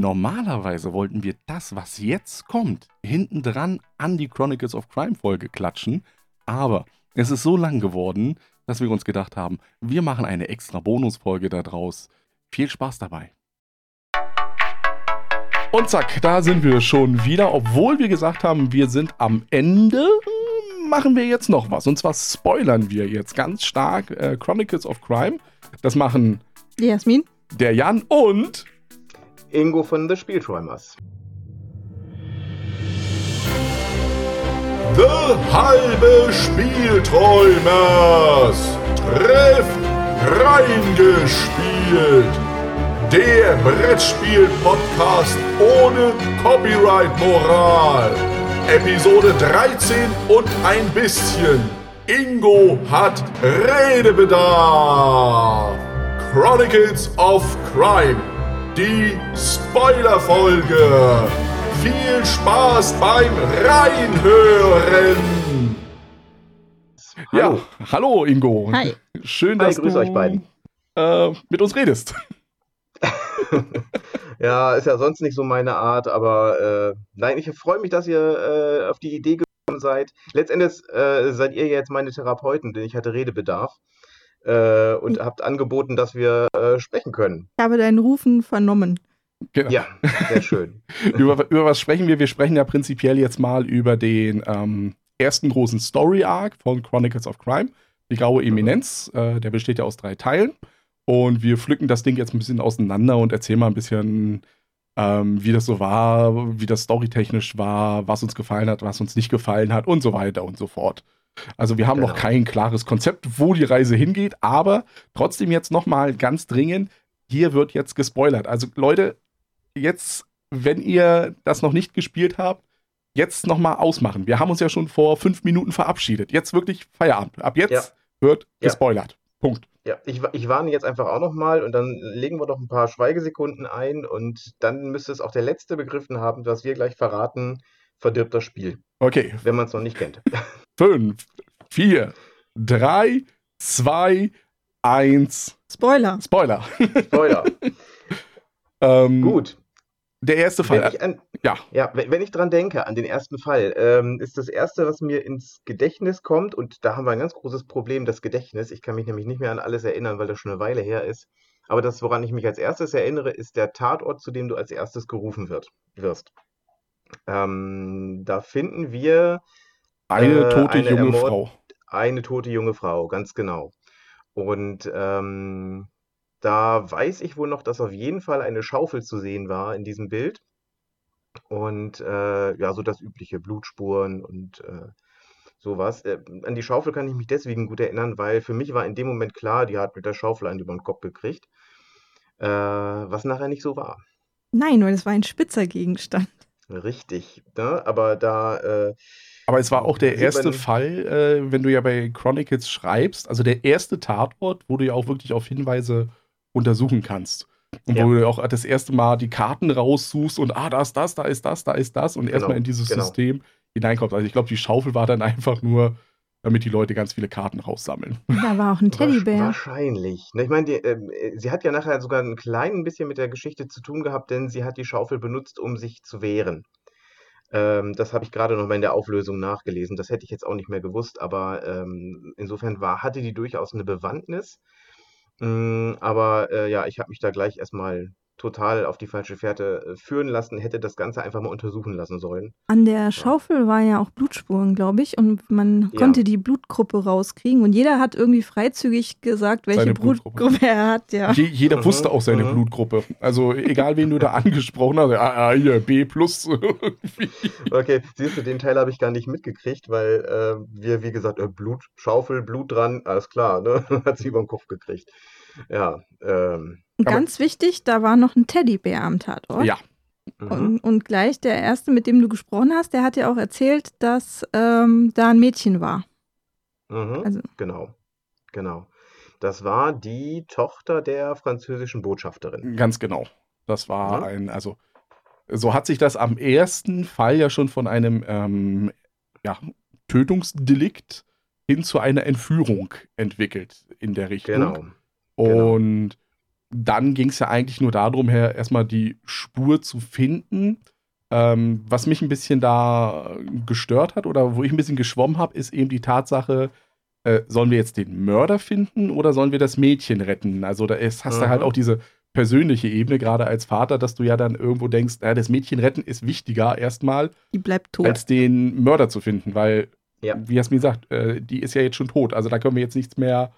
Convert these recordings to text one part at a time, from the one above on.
Normalerweise wollten wir das, was jetzt kommt, hinten dran an die Chronicles of Crime Folge klatschen, aber es ist so lang geworden, dass wir uns gedacht haben, wir machen eine extra Bonusfolge daraus. Viel Spaß dabei. Und zack, da sind wir schon wieder. Obwohl wir gesagt haben, wir sind am Ende, machen wir jetzt noch was. Und zwar spoilern wir jetzt ganz stark äh, Chronicles of Crime. Das machen Jasmin, der Jan und Ingo von The Spielträumers. The halbe Spielträumers trifft reingespielt. Der Brettspiel-Podcast ohne Copyright-Moral. Episode 13 und ein bisschen. Ingo hat Redebedarf. Chronicles of Crime. Die Spoilerfolge. Viel Spaß beim Reinhören. ja, hallo Ingo. Hi. Schön, Hi, dass grüß du euch beiden. Äh, mit uns redest. Ja, ist ja sonst nicht so meine Art, aber äh, nein, ich freue mich, dass ihr äh, auf die Idee gekommen seid. Letztendlich äh, seid ihr jetzt meine Therapeuten, denn ich hatte Redebedarf äh, und habt angeboten, dass wir äh, sprechen können. ich habe deinen Rufen vernommen. Genau. Ja, sehr schön. über, über was sprechen wir? Wir sprechen ja prinzipiell jetzt mal über den ähm, ersten großen Story-Arc von Chronicles of Crime, die graue Eminenz. Äh, der besteht ja aus drei Teilen. Und wir pflücken das Ding jetzt ein bisschen auseinander und erzählen mal ein bisschen, ähm, wie das so war, wie das storytechnisch war, was uns gefallen hat, was uns nicht gefallen hat und so weiter und so fort. Also wir haben noch Genau. kein klares Konzept, wo die Reise hingeht, aber trotzdem jetzt noch mal ganz dringend, hier wird jetzt gespoilert. Also Leute, jetzt, wenn ihr das noch nicht gespielt habt, jetzt noch mal ausmachen. Wir haben uns ja schon vor fünf Minuten verabschiedet. Jetzt wirklich Feierabend. Ab jetzt Ja. wird Ja. gespoilert. Punkt. Ja, ich, ich warne jetzt einfach auch nochmal und dann legen wir doch ein paar Schweigesekunden ein und dann müsste es auch der Letzte begriffen haben, was wir gleich verraten, verdirbt das Spiel, Okay, wenn man es noch nicht kennt. fünf, vier, drei, zwei, eins. Spoiler. Spoiler. Spoiler. ähm, Gut. Der erste Wenn Fall. ich an, ja, Ja, wenn wenn ich dran denke, an den ersten Fall, ähm, ist das Erste, was mir ins Gedächtnis kommt, und da haben wir ein ganz großes Problem, das Gedächtnis. Ich kann mich nämlich nicht mehr an alles erinnern, weil das schon eine Weile her ist. Aber das, woran ich mich als erstes erinnere, ist der Tatort, zu dem du als erstes gerufen wird, wirst. Ähm, da finden wir eine äh, tote eine junge Ermord- Frau. eine tote junge Frau, ganz genau. Und ähm, da weiß ich wohl noch, dass auf jeden Fall eine Schaufel zu sehen war in diesem Bild. Und äh, ja, so das übliche Blutspuren und äh, sowas. Äh, an die Schaufel kann ich mich deswegen gut erinnern, weil für mich war in dem Moment klar, die hat mit der Schaufel einen über den Kopf gekriegt. Äh, was nachher nicht so war. Nein, weil es war ein spitzer Gegenstand. Richtig, ne? Aber da, äh, Aber es war auch der erste Fall, äh, wenn du ja bei Chronicles schreibst, also der erste Tatort, wo du ja auch wirklich auf Hinweise untersuchen kannst. Und Ja. wo du auch das erste Mal die Karten raussuchst und ah, da ist das, da ist das, da ist das und erstmal in dieses genau. System hineinkommst. Also ich glaube, die Schaufel war dann einfach nur, damit die Leute ganz viele Karten raussammeln. Da war auch ein Teddybär. Wahrscheinlich. Ne, Ich meine, die, ähm, äh, sie hat ja nachher sogar ein klein bisschen mit der Geschichte zu tun gehabt, denn sie hat die Schaufel benutzt, um sich zu wehren. Ähm, das habe ich gerade noch mal in der Auflösung nachgelesen. Das hätte ich jetzt auch nicht mehr gewusst, aber ähm, insofern war, hatte die durchaus eine Bewandtnis. Mm, aber äh, ja, ich habe mich da gleich erstmal total auf die falsche Fährte äh, führen lassen, hätte das Ganze einfach mal untersuchen lassen sollen. An der Schaufel war ja auch Blutspuren, glaube ich, und man Ja. konnte die Blutgruppe rauskriegen und jeder hat irgendwie freizügig gesagt, welche Seine Blutgruppe. Blutgruppe er hat, ja. Je, jeder Mhm, wusste auch seine mhm. Blutgruppe. Also egal, wen du da angesprochen hast, ah, ah, hier, B plus. Okay, siehst du, den Teil habe ich gar nicht mitgekriegt, weil äh, wir, wie gesagt, äh, Blut, Schaufel, Blut dran, alles klar, ne? Hat sie über den Kopf gekriegt. Ja, ähm, Und ganz wichtig, da war noch ein Teddybär am Tatort. ja, mhm. Und, und gleich der erste, mit dem du gesprochen hast, der hat ja auch erzählt, dass ähm, da ein Mädchen war. Mhm. Also- Genau, genau. Das war die Tochter der französischen Botschafterin. ganz genau. Das war Ja. ein, also so hat sich das am ersten Fall ja schon von einem ähm, ja, Tötungsdelikt hin zu einer Entführung entwickelt in der Richtung. Genau. Genau. Und dann ging es ja eigentlich nur darum, her, erstmal die Spur zu finden. Ähm, was mich ein bisschen da gestört hat oder wo ich ein bisschen geschwommen habe, ist eben die Tatsache, äh, sollen wir jetzt den Mörder finden oder sollen wir das Mädchen retten? Also da ist, hast du halt Mhm. auch diese persönliche Ebene, gerade als Vater, dass du ja dann irgendwo denkst, äh, das Mädchen retten ist wichtiger erstmal, Die bleibt tot. als den Mörder zu finden, weil, Ja. wie Jasmin sagt, äh, die ist ja jetzt schon tot. Also da können wir jetzt nichts mehr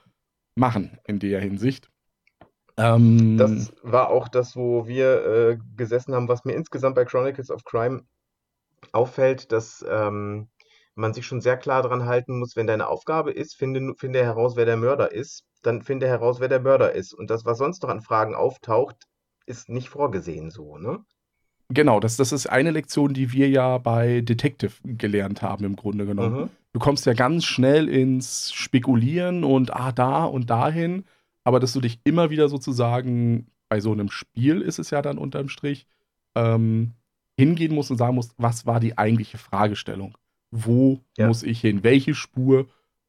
machen in der Hinsicht. Ähm, Das war auch das, wo wir äh, gesessen haben, was mir insgesamt bei Chronicles of Crime auffällt, dass ähm, man sich schon sehr klar daran halten muss, wenn deine Aufgabe ist, finde, finde heraus, wer der Mörder ist, dann finde heraus, wer der Mörder ist. Und das, was sonst noch an Fragen auftaucht, ist nicht vorgesehen so, ne? Genau, das, das ist eine Lektion, die wir ja bei Detective gelernt haben, im Grunde genommen. Mhm. Du kommst ja ganz schnell ins Spekulieren und ah, da und dahin, aber dass du dich immer wieder sozusagen, bei so einem Spiel ist es ja dann unterm Strich, ähm, hingehen musst und sagen musst, was war die eigentliche Fragestellung? Wo Ja. muss ich hin? Welche Spur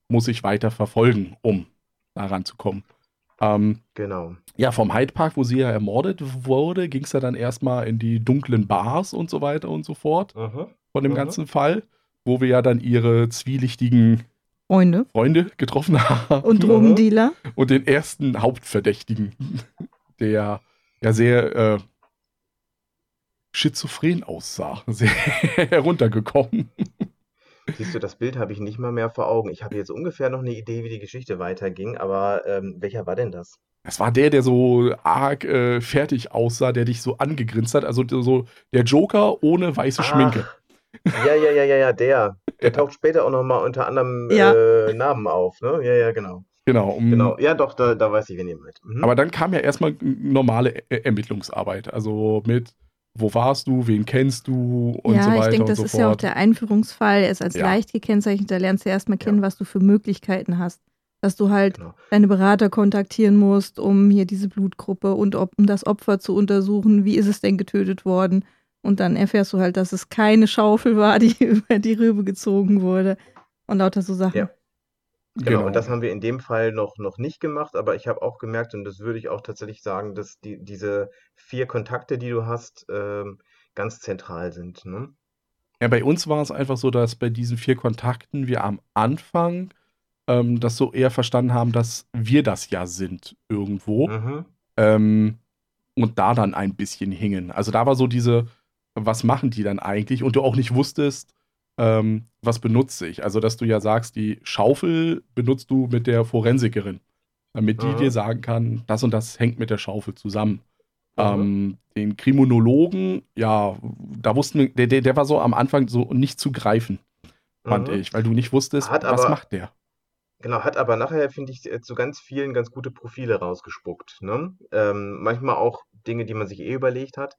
muss ich weiter verfolgen, um daran zu kommen? Ähm, Genau. ja, vom Hyde Park, wo sie ja ermordet wurde, ging es ja dann erstmal in die dunklen Bars und so weiter und so fort Mhm. von dem Mhm. ganzen Fall, wo wir ja dann ihre zwielichtigen Freunde Freunde getroffen haben und Drogendealer. und den ersten Hauptverdächtigen, der ja sehr äh, schizophren aussah, sehr heruntergekommen. Siehst du, das Bild habe ich nicht mal mehr vor Augen. Ich habe jetzt ungefähr noch eine Idee, wie die Geschichte weiterging, aber ähm, welcher war denn das? Das war der, der so arg äh, fertig aussah, der dich so angegrinst hat. Also so der Joker ohne weiße Schminke. Ach, ja, ja, ja, ja, ja, der. Der taucht später auch nochmal unter anderem Ja. äh, Namen auf, ne? Ja, ja, genau. Genau. um- Genau. Ja, doch, da, da weiß ich, wen ihr meint. Mhm. Aber dann kam ja erstmal normale E- Ermittlungsarbeit. Also mit, wo warst du, wen kennst du und ja, so weiter ich denke, das so ist ja auch fort. der Einführungsfall. Er ist als Ja. leicht gekennzeichnet. Da lernst du erstmal kennen, was du für Möglichkeiten hast. Dass du halt Genau. deine Berater kontaktieren musst, um hier diese Blutgruppe und ob, um das Opfer zu untersuchen. Wie ist es denn getötet worden? Und dann erfährst du halt, dass es keine Schaufel war, die über die Rübe gezogen wurde. Und lauter so Sachen. Ja. Genau, und das haben wir in dem Fall noch, noch nicht gemacht, aber ich habe auch gemerkt, und das würde ich auch tatsächlich sagen, dass die, diese vier Kontakte, die du hast, ähm, ganz zentral sind. Ne? Ja, bei uns war es einfach so, dass bei diesen vier Kontakten wir am Anfang ähm, das so eher verstanden haben, dass wir das ja sind irgendwo. Mhm. Ähm, und da dann ein bisschen hingen. Also da war so diese, was machen die dann eigentlich? Und du auch nicht wusstest, ähm, was benutze ich. Also dass du ja sagst, die Schaufel benutzt du mit der Forensikerin, damit die Mhm. dir sagen kann, das und das hängt mit der Schaufel zusammen. Mhm. Ähm, den Kriminologen, ja, da wussten wir, der, der, der war so am Anfang so nicht zu greifen, fand Mhm. ich, weil du nicht wusstest, Hat was aber- macht der. Genau, hat aber nachher, finde ich, zu ganz vielen ganz gute Profile rausgespuckt. Ne? Ähm, manchmal auch Dinge, die man sich eh überlegt hat.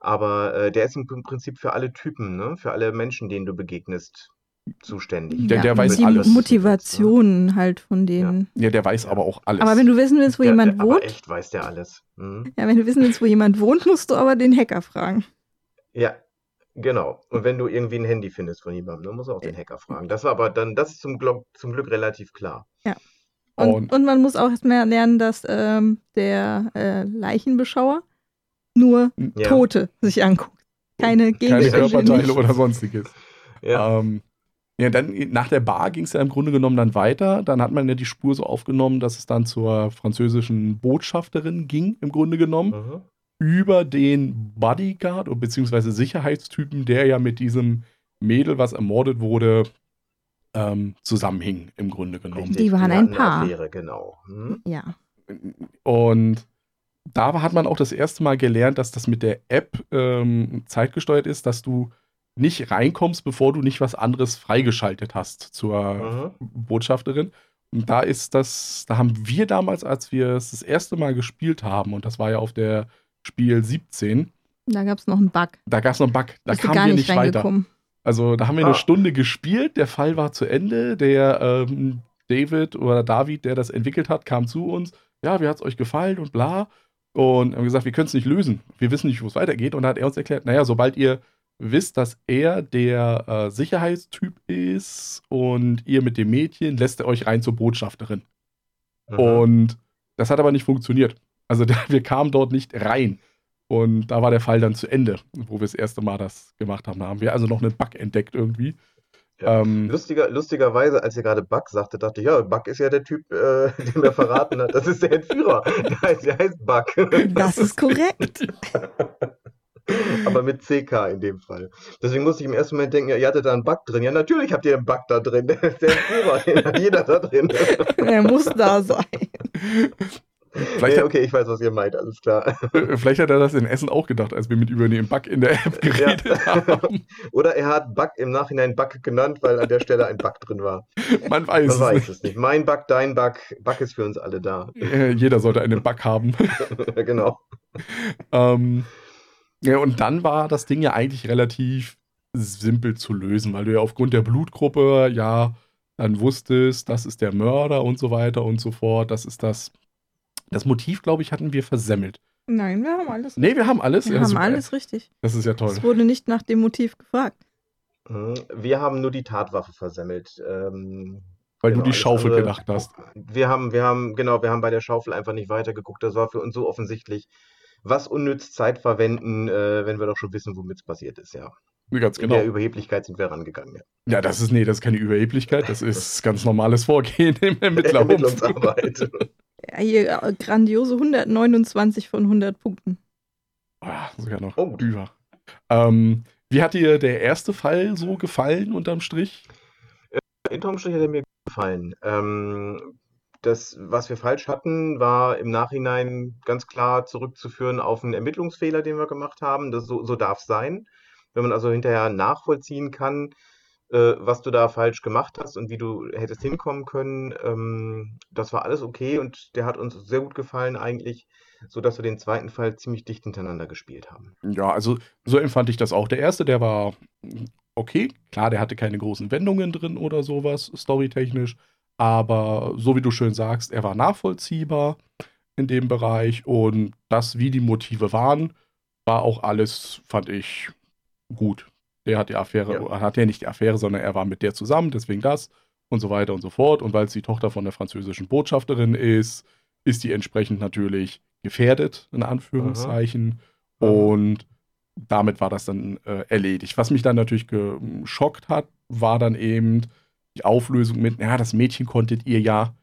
Aber äh, der ist im Prinzip für alle Typen, ne? für alle Menschen, denen du begegnest, zuständig. Der- der und weiß die alles. Motivationen halt von denen. Ja, der weiß aber auch alles. Aber wenn du wissen willst, wo Ja, jemand aber wohnt, echt weiß der alles. Mhm. ja, wenn du wissen willst, wo jemand wohnt, musst du aber den Hacker fragen. Ja, genau. Und wenn du irgendwie ein Handy findest von jemandem, dann musst du auch den Hacker fragen. Das war aber dann, das ist zum Glück, zum Glück relativ klar. Und, Und- und man muss auch erstmal lernen, dass ähm, der äh, Leichenbeschauer nur Ja. Tote sich anguckt. Keine keine Gegenstände. Körperteile nicht. oder sonstiges. Ja. Ähm, ja, dann nach der Bar ging es ja im Grunde genommen dann weiter. Dann hat man ja die Spur so aufgenommen, dass es dann zur französischen Botschafterin ging, im Grunde genommen, Mhm. über den Bodyguard oder beziehungsweise Sicherheitstypen, der ja mit diesem Mädel, was ermordet wurde, ähm, zusammenhing, im Grunde genommen. Richtig, Die waren ein Paar. Affäre, genau. Mhm. Ja. Und da hat man auch das erste Mal gelernt, dass das mit der App ähm, zeitgesteuert ist, dass du nicht reinkommst, bevor du nicht was anderes freigeschaltet hast zur Mhm. Botschafterin. Und da ist das, da haben wir damals, als wir es das erste Mal gespielt haben, und das war ja auf der Spiel 17, Da gab es noch einen Bug. da gab es noch einen Bug, da Bist kamen gar wir nicht weiter. Also da haben wir Ah. eine Stunde gespielt, der Fall war zu Ende, der ähm, David oder David, der das entwickelt hat, kam zu uns, ja, wie hat es euch gefallen und bla. Und haben gesagt, wir können es nicht lösen. Wir wissen nicht, wo es weitergeht. Und da hat er uns erklärt, naja, sobald ihr wisst, dass er der äh, Sicherheitstyp ist und ihr mit dem Mädchen, lässt er euch rein zur Botschafterin. Mhm. Und das hat aber nicht funktioniert. Also da, wir kamen dort nicht rein. Und da war der Fall dann zu Ende, wo wir das erste Mal das gemacht haben. Da haben wir also noch einen Bug entdeckt irgendwie. Ja. Ähm, Lustiger, lustigerweise, als ihr gerade Bug sagte, dachte ich, ja, Bug ist ja der Typ, äh, den mir verraten hat. Das ist der Entführer. Der heißt, der heißt Bug. Das ist korrekt. Aber mit CK in dem Fall. Deswegen musste ich im ersten Moment denken, ja, ihr hattet da einen Bug drin. Ja, natürlich habt ihr einen Bug da drin. Der ist der Entführer, den hat jeder da drin. Er muss da sein. Vielleicht, Nee, hat, okay, ich weiß, was ihr meint, alles klar. äh, vielleicht hat er das in Essen auch gedacht, als wir mit über den Bug in der App geredet haben. Oder er hat Bug im Nachhinein Bug genannt, weil an der Stelle ein Bug drin war. Man weiß Man es weiß nicht. es nicht. Mein Bug, dein Bug, Bug ist für uns alle da. Äh, Jeder sollte einen Bug haben. genau. Ähm, ja, und dann war das Ding ja eigentlich relativ simpel zu lösen, weil du ja aufgrund der Blutgruppe ja dann wusstest, das ist der Mörder und so weiter und so fort. Das ist das. Das Motiv, glaube ich, hatten wir versemmelt. Nein, wir haben alles. Nee, wir haben alles. Wir Ja, haben super. alles richtig. Das ist ja toll. Es wurde nicht nach dem Motiv gefragt. Mhm. Wir haben nur die Tatwaffe versemmelt. Ähm, Weil genau, du die Schaufel andere- gedacht hast. Wir haben, wir haben, genau, wir haben bei der Schaufel einfach nicht weitergeguckt. Das war für uns so offensichtlich. Was unnütz Zeit verwenden, äh, wenn wir doch schon wissen, womit es passiert ist, ja. Ganz In der genau. Überheblichkeit sind wir rangegangen. Ja. Ja, das ist, nee, das ist keine Überheblichkeit. Das ist ganz normales Vorgehen im Ermittlerhof. Ja, hier äh, grandiose 129 von 100 Punkten. Ah, sogar noch Oh. über. Ähm, wie hat dir der erste Fall so gefallen unterm Strich? Unterm Strich hat er mir gefallen. Ähm, das, was wir falsch hatten, war im Nachhinein ganz klar zurückzuführen auf einen Ermittlungsfehler, den wir gemacht haben. Das, so so darf es sein. Wenn man also hinterher nachvollziehen kann, äh, was du da falsch gemacht hast und wie du hättest hinkommen können, ähm, das war alles okay und der hat uns sehr gut gefallen eigentlich, sodass wir den zweiten Fall ziemlich dicht hintereinander gespielt haben. Ja, also so empfand ich das auch. Der erste, der war okay. Klar, der hatte keine großen Wendungen drin oder sowas, storytechnisch. Aber so wie du schön sagst, er war nachvollziehbar in dem Bereich. Und das, wie die Motive waren, war auch alles, fand ich, gut. Der hat die Affäre, Ja. hat ja nicht die Affäre, sondern er war mit der zusammen, deswegen das und so weiter und so fort. Und weil es die Tochter von der französischen Botschafterin ist, ist die entsprechend natürlich gefährdet, in Anführungszeichen. Mhm. Und damit war das dann äh, erledigt. Was mich dann natürlich geschockt hat, war dann eben die Auflösung mit, ja, das Mädchen konntet ihr ja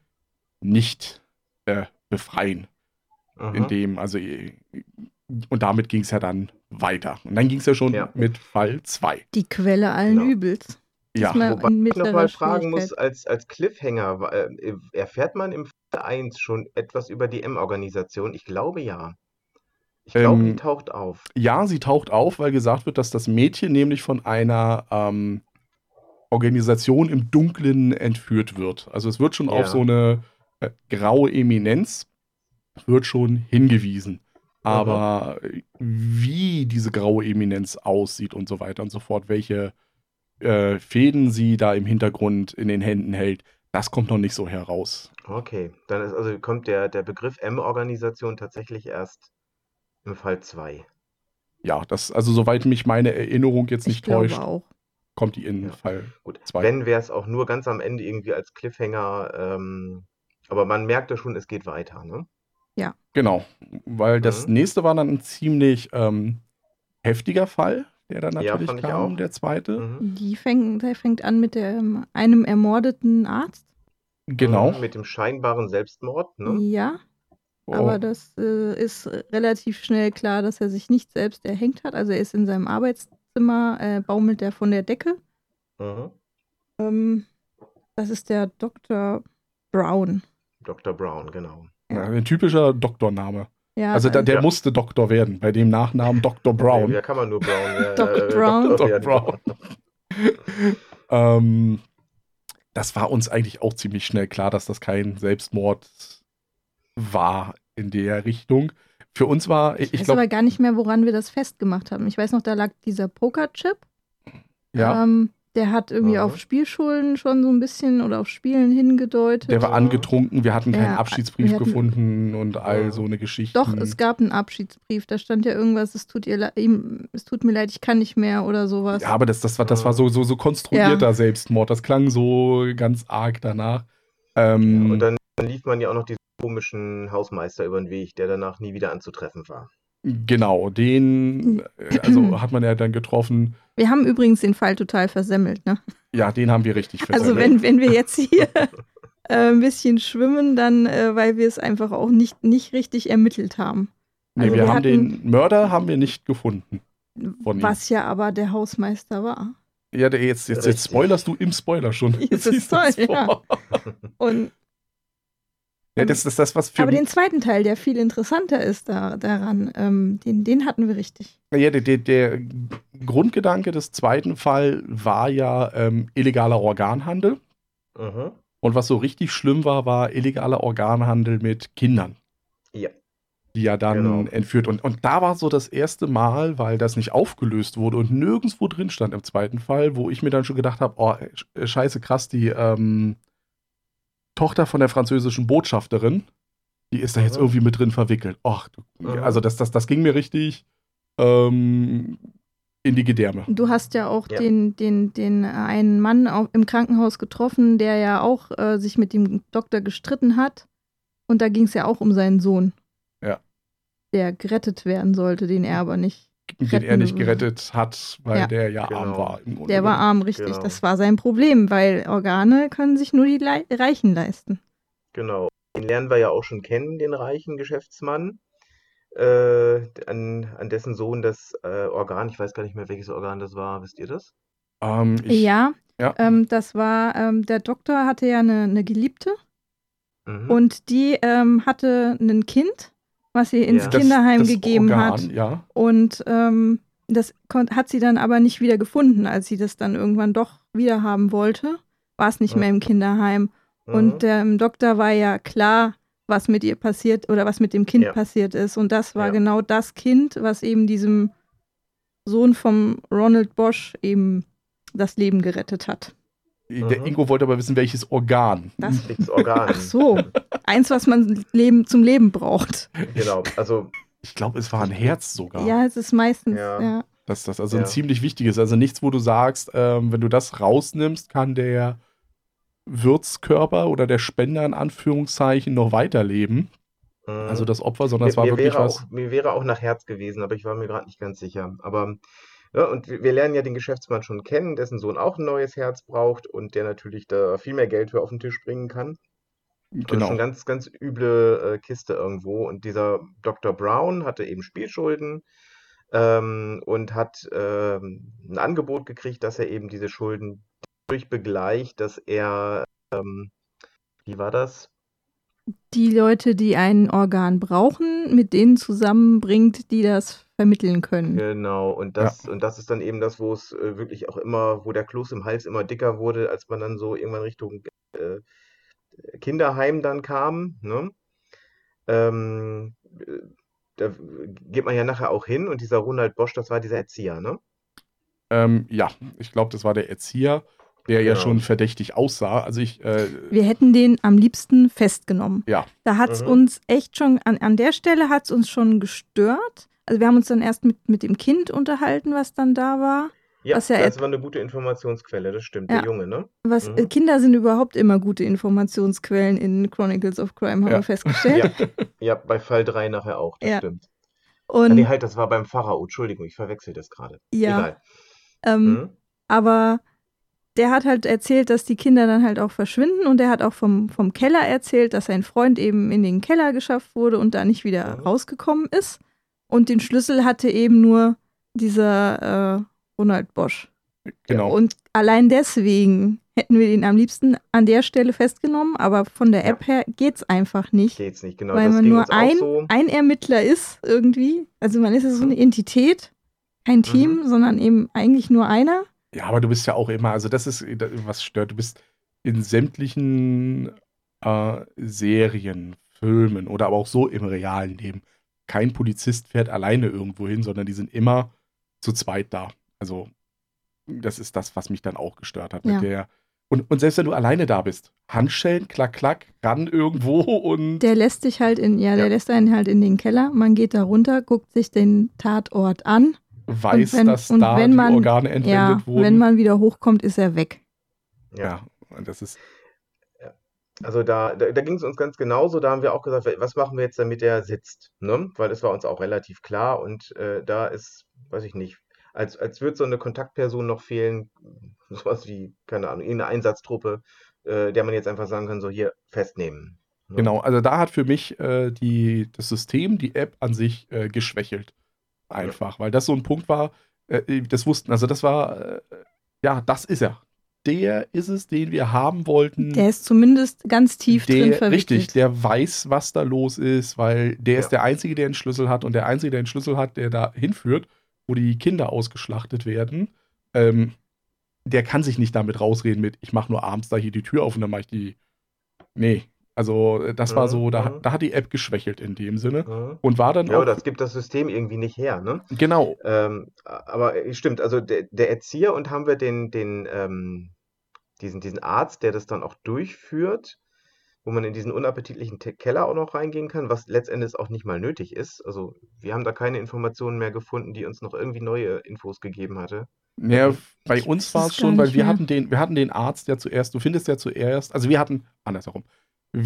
nicht äh, befreien. Mhm. In dem, also, äh, und damit ging es ja dann weiter. Und dann ging es ja schon Ja. mit Fall 2. Die Quelle allen Genau. Übels. Ja, Wobei ich noch mal mittlerer fragen muss, als, als Cliffhanger, äh, erfährt man im Fall 1 schon etwas über die M-Organisation? Ich glaube ja. Ich glaube, die Ähm, taucht auf. ja, sie taucht auf, weil gesagt wird, dass das Mädchen nämlich von einer ähm, Organisation im Dunklen entführt wird. Also es wird schon Ja. auf so eine äh, graue Eminenz wird schon hingewiesen. Aber wie diese graue Eminenz aussieht und so weiter und so fort, welche äh, Fäden sie da im Hintergrund in den Händen hält, das kommt noch nicht so heraus. Okay, dann ist also kommt der, der Begriff M-Organisation tatsächlich erst im Fall 2. Ja, das, also soweit mich meine Erinnerung jetzt Ich nicht glaube täuscht, auch. kommt die in Ja. Fall Gut, Zwei. wenn wäre es auch nur ganz am Ende irgendwie als Cliffhanger, ähm, aber man merkt ja schon, es geht weiter, ne? Genau, weil das Mhm. nächste war dann ein ziemlich ähm, heftiger Fall, der dann Ja, natürlich ich kam, auch. der zweite. Mhm. Die fängt, der fängt an mit dem, einem ermordeten Arzt. Genau. Mhm, Mit dem scheinbaren Selbstmord, ne? Ja, Oh, aber das äh, ist relativ schnell klar, dass er sich nicht selbst erhängt hat. Also er ist in seinem Arbeitszimmer, äh, baumelt er von der Decke. Mhm. Ähm, das ist der Dr. Brown. Dr. Brown, genau. Ja, ein typischer Doktorname. Ja, Also da, der Ja. musste Doktor werden, bei dem Nachnamen Dr. Brown. Ja, kann man nur Brown. Ja, Dr. äh, Brown. Doktor Dr. Brown. ähm, das war uns eigentlich auch ziemlich schnell klar, dass das kein Selbstmord war in der Richtung. Für uns war, ich, ich weiß glaube, aber gar nicht mehr, woran wir das festgemacht haben. Ich weiß noch, da lag dieser Pokerchip. ja, Ähm, der hat irgendwie Mhm. auf Spielschulen schon so ein bisschen oder auf Spielen hingedeutet. der war angetrunken, wir hatten keinen Ja, Abschiedsbrief hatten- gefunden und all so eine Geschichte. Doch, es gab einen Abschiedsbrief. Da stand ja irgendwas, es tut, ihr, le- ihm, es tut mir leid, ich kann nicht mehr oder sowas. Ja, aber das, das war, das war so, so, so konstruierter Ja. Selbstmord. Das klang so ganz arg danach. Ähm, Und dann, dann lief man ja auch noch diese komischen Hausmeister über den Weg, der danach nie wieder anzutreffen war. Genau, den äh, also hat man ja dann getroffen. Wir haben übrigens den Fall total versemmelt, ne? Ja, den haben wir richtig Also versemmelt. wenn, wenn wir jetzt hier äh, ein bisschen schwimmen, dann äh, weil wir es einfach auch nicht, nicht richtig ermittelt haben. nee, also wir, wir haben hatten- den Mörder haben wir nicht gefunden. Von ihm. Was ja aber der Hausmeister war. Ja, der, jetzt, jetzt, jetzt spoilerst du im Spoiler schon. Das ist Siehst du das toll, vor? Und, Ja, das ist das, was für aber den zweiten Teil, der viel interessanter ist da, daran, ähm, den, den hatten wir richtig. Ja, der, der, der Grundgedanke des zweiten Fall war ja ähm, illegaler Organhandel. Mhm. Und was so richtig schlimm war, war illegaler Organhandel mit Kindern, Ja. die ja dann Genau. entführt. Und, und da war so das erste Mal, weil das nicht aufgelöst wurde und nirgendwo drin stand im zweiten Fall, wo ich mir dann schon gedacht habe, oh, sch- scheiße krass, die ähm, Tochter von der französischen Botschafterin, die ist da jetzt Mhm. irgendwie mit drin verwickelt. Och, Mhm. also das, das, das ging mir richtig ähm, in die Gedärme. Du hast ja auch Ja. Den, den, den einen Mann au- im Krankenhaus getroffen, der ja auch äh, sich mit dem Doktor gestritten hat. Und da ging es ja auch um seinen Sohn. Ja. Der gerettet werden sollte, den er aber nicht. Den er nicht gerettet hat, weil Ja. der ja arm Genau. war. Im Grunde Der war arm, richtig. Genau. Das war sein Problem, weil Organe können sich nur die Lei- Reichen leisten. Genau. Den lernen wir ja auch schon kennen, den reichen Geschäftsmann, äh, an, an dessen Sohn das äh, Organ, ich weiß gar nicht mehr, welches Organ das war, wisst ihr das? Ähm, ich, ja, ja. Ähm, das war, ähm, der Doktor hatte ja eine, eine Geliebte Mhm. und die ähm, hatte ein Kind, was sie ins Ja. Das- Kinderheim das gegeben Organ, hat. Ja. Und ähm, das kon- hat sie dann aber nicht wieder gefunden, als sie das dann irgendwann doch wieder haben wollte. War es nicht Ja. mehr im Kinderheim. Mhm. Und dem Doktor war ja klar, was mit ihr passiert oder was mit dem Kind Ja. passiert ist. Und das war Ja. genau das Kind, was eben diesem Sohn vom Ronald Bosch eben das Leben gerettet hat. Der Mhm. Ingo wollte aber wissen, welches Organ. Das, Organ? ach so, eins, was man Leben, zum Leben braucht. Genau. Also, Ich glaube, es war ein Herz sogar. Ja, es ist meistens, Ja. ja. Das das also Ja. ein ziemlich wichtiges. Also nichts, wo du sagst, ähm, wenn du das rausnimmst, kann der Wirtskörper oder der Spender in Anführungszeichen noch weiterleben. mhm. Also das Opfer, sondern mir, es war wirklich was. auch, mir wäre auch nach Herz gewesen, aber ich war mir gerade nicht ganz sicher. Aber ja, und wir wir lernen ja den Geschäftsmann schon kennen, dessen Sohn auch ein neues Herz braucht und der natürlich da viel mehr Geld für auf den Tisch bringen kann. Also Genau. schon ganz, ganz üble äh, Kiste irgendwo. Und dieser Dr. Brown hatte eben Spielschulden ähm, und hat ähm, ein Angebot gekriegt, dass er eben diese Schulden durch begleicht, dass er, ähm, wie war das? Die Leute, die ein Organ brauchen, mit denen zusammenbringt, die das vermitteln können. Genau, und das, und das ist dann eben das, wo es äh, wirklich auch immer, wo der Kloß im Hals immer dicker wurde, als man dann so irgendwann Richtung äh, Kinderheim dann kam, ne? Ähm, äh, da geht man ja nachher auch hin und dieser Ronald Bosch, das war dieser Erzieher, ne? Ähm, ja, ich glaube, das war der Erzieher, der ja Genau. schon verdächtig aussah. Also ich, äh, Wir hätten den am liebsten festgenommen. Ja. Da hat es Mhm. uns echt schon, an, an der Stelle hat es uns schon gestört. Also wir haben uns dann erst mit, mit dem Kind unterhalten, was dann da war. Ja, Was ja das war eine gute Informationsquelle, das stimmt, Ja. der Junge, ne? Was, Mhm. äh, Kinder sind überhaupt immer gute Informationsquellen in Chronicles of Crime, haben Ja. wir festgestellt. Ja, ja, bei Fall 3 nachher auch, das Ja. stimmt. Ah, nee, Und halt, das war beim Pharao, Entschuldigung, ich verwechsel das gerade. ja, Egal. ähm, Mhm. aber der hat halt erzählt, dass die Kinder dann halt auch verschwinden und er hat auch vom, vom Keller erzählt, dass sein Freund eben in den Keller geschafft wurde und da nicht wieder Mhm. rausgekommen ist. Und den Schlüssel hatte eben nur dieser äh, Ronald Bosch. genau. Und allein deswegen hätten wir ihn am liebsten an der Stelle festgenommen, aber von der Ja. App her geht's einfach nicht. Geht's nicht, genau. weil man nur ein, so. ein Ermittler ist irgendwie. Also man ist ja so eine Entität, kein Team, Mhm. sondern eben eigentlich nur einer. Ja, aber du bist ja auch immer, also das ist, was stört, du bist in sämtlichen äh, Serien, Filmen oder aber auch so im realen Leben. Kein Polizist fährt alleine irgendwo hin, sondern die sind immer zu zweit da. Also, das ist das, was mich dann auch gestört hat. Ja. Mit der, und, und selbst wenn du alleine da bist, Handschellen, klack, klack, ran irgendwo und Der lässt sich halt in, ja, der Ja. lässt einen halt in den Keller. Man geht da runter, guckt sich den Tatort an. Weiß, und wenn- dass da wenn die man- Organe entwendet Ja, wurden. wenn man wieder hochkommt, ist er weg. Ja. das ist, Also da, da, da ging es uns ganz genauso. Da haben wir auch gesagt, was machen wir jetzt, damit er sitzt? Ne? Weil das war uns auch relativ klar. Und äh, da ist, weiß ich nicht, als, als würde so eine Kontaktperson noch fehlen, sowas wie, keine Ahnung, irgendeine Einsatztruppe, äh, der man jetzt einfach sagen kann, so hier festnehmen. Ne? Genau, also da hat für mich äh, die, das System, die App an sich äh, geschwächelt. Einfach, ja. weil das so ein Punkt war, äh, das wussten, also das war, äh, ja, das ist er der ist es, den wir haben wollten. Der ist zumindest ganz tief der, drin verwickelt. Richtig, der weiß, was da los ist, weil der ja. ist der Einzige, der einen Schlüssel hat und der Einzige, der einen Schlüssel hat, der da hinführt, wo die Kinder ausgeschlachtet werden. Ähm, der kann sich nicht damit rausreden mit, ich mache nur abends da hier die Tür auf und dann mache ich die. Nee, also äh, das war so, da, da hat die App geschwächelt in dem Sinne und war dann ja, auch. Ja, das gibt das System irgendwie nicht her, ne? Genau. Ähm, aber äh, stimmt, also der, der, Erzieher und haben wir den, den ähm, diesen, diesen Arzt, der das dann auch durchführt, wo man in diesen unappetitlichen Keller auch noch reingehen kann, was letztendlich auch nicht mal nötig ist. Also wir haben da keine Informationen mehr gefunden, die uns noch irgendwie neue Infos gegeben hatte. Ja, bei uns war es schon, weil wir hatten den, wir hatten den Arzt, der zuerst, du findest ja zuerst, also wir hatten, andersherum,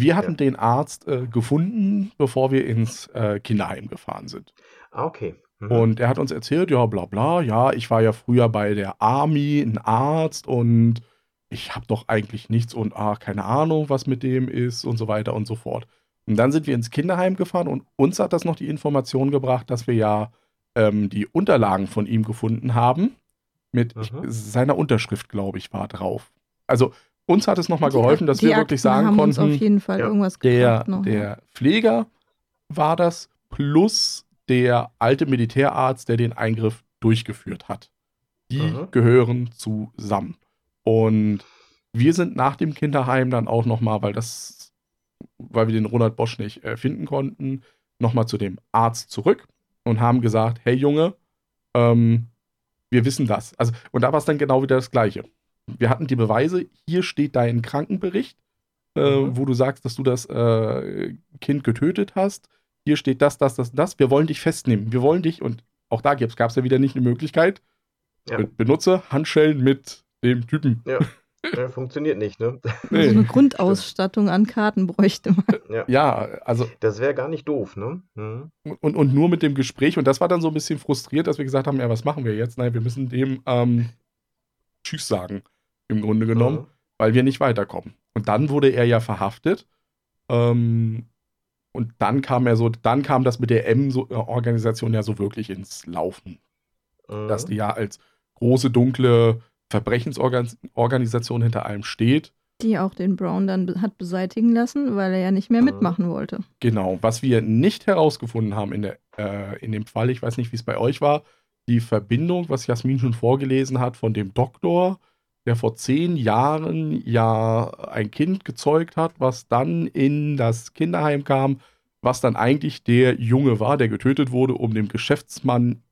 wir hatten ja. den Arzt äh, gefunden, bevor wir ins äh, Kinderheim gefahren sind. Ah, okay. Mhm. Und er hat uns erzählt, ja, bla bla, ja, ich war ja früher bei der Army, ein Arzt und ich habe doch eigentlich nichts und ah, keine Ahnung, was mit dem ist und so weiter und so fort. Und dann sind wir ins Kinderheim gefahren und uns hat das noch die Information gebracht, dass wir ja ähm, die Unterlagen von ihm gefunden haben. Mit ich, seiner Unterschrift, glaube ich, war drauf. Also uns hat es nochmal geholfen, dass wir Akten wirklich sagen haben konnten, uns auf jeden Fall ja, irgendwas der, noch, der Pfleger war das plus der alte Militärarzt, der den Eingriff durchgeführt hat. Die mhm. gehören zusammen. Und wir sind nach dem Kinderheim dann auch nochmal, weil das, weil wir den Ronald Bosch nicht äh, finden konnten, nochmal zu dem Arzt zurück und haben gesagt, hey Junge, ähm, wir wissen das. Also, und da war es dann genau wieder das Gleiche. Wir hatten die Beweise, hier steht dein Krankenbericht, äh, mhm. wo du sagst, dass du das äh, Kind getötet hast. Hier steht das, das, das, das. Wir wollen dich festnehmen. Wir wollen dich, und auch da gab es ja wieder nicht eine Möglichkeit. Ja. Benutze Handschellen mit dem Typen. Ja. ja funktioniert nicht, ne? Nee. So eine Grundausstattung an Karten bräuchte man. Ja, ja also. Das wäre gar nicht doof, ne? Mhm. Und, und nur mit dem Gespräch, und das war dann so ein bisschen frustriert, dass wir gesagt haben: Ja, was machen wir jetzt? Nein, wir müssen dem ähm, Tschüss sagen, im Grunde genommen, mhm. weil wir nicht weiterkommen. Und dann wurde er ja verhaftet. Ähm, und dann kam er so, dann kam das mit der M-Organisation ja so wirklich ins Laufen. Mhm. Dass die ja als große, dunkle Verbrechensorganisation hinter allem steht. Die auch den Brown dann hat beseitigen lassen, weil er ja nicht mehr mitmachen wollte. Genau. Was wir nicht herausgefunden haben in, der, äh, in dem Fall, ich weiß nicht, wie es bei euch war, die Verbindung, was Jasmin schon vorgelesen hat, von dem Doktor, der vor zehn Jahren ja ein Kind gezeugt hat, was dann in das Kinderheim kam, was dann eigentlich der Junge war, der getötet wurde, um dem Geschäftsmann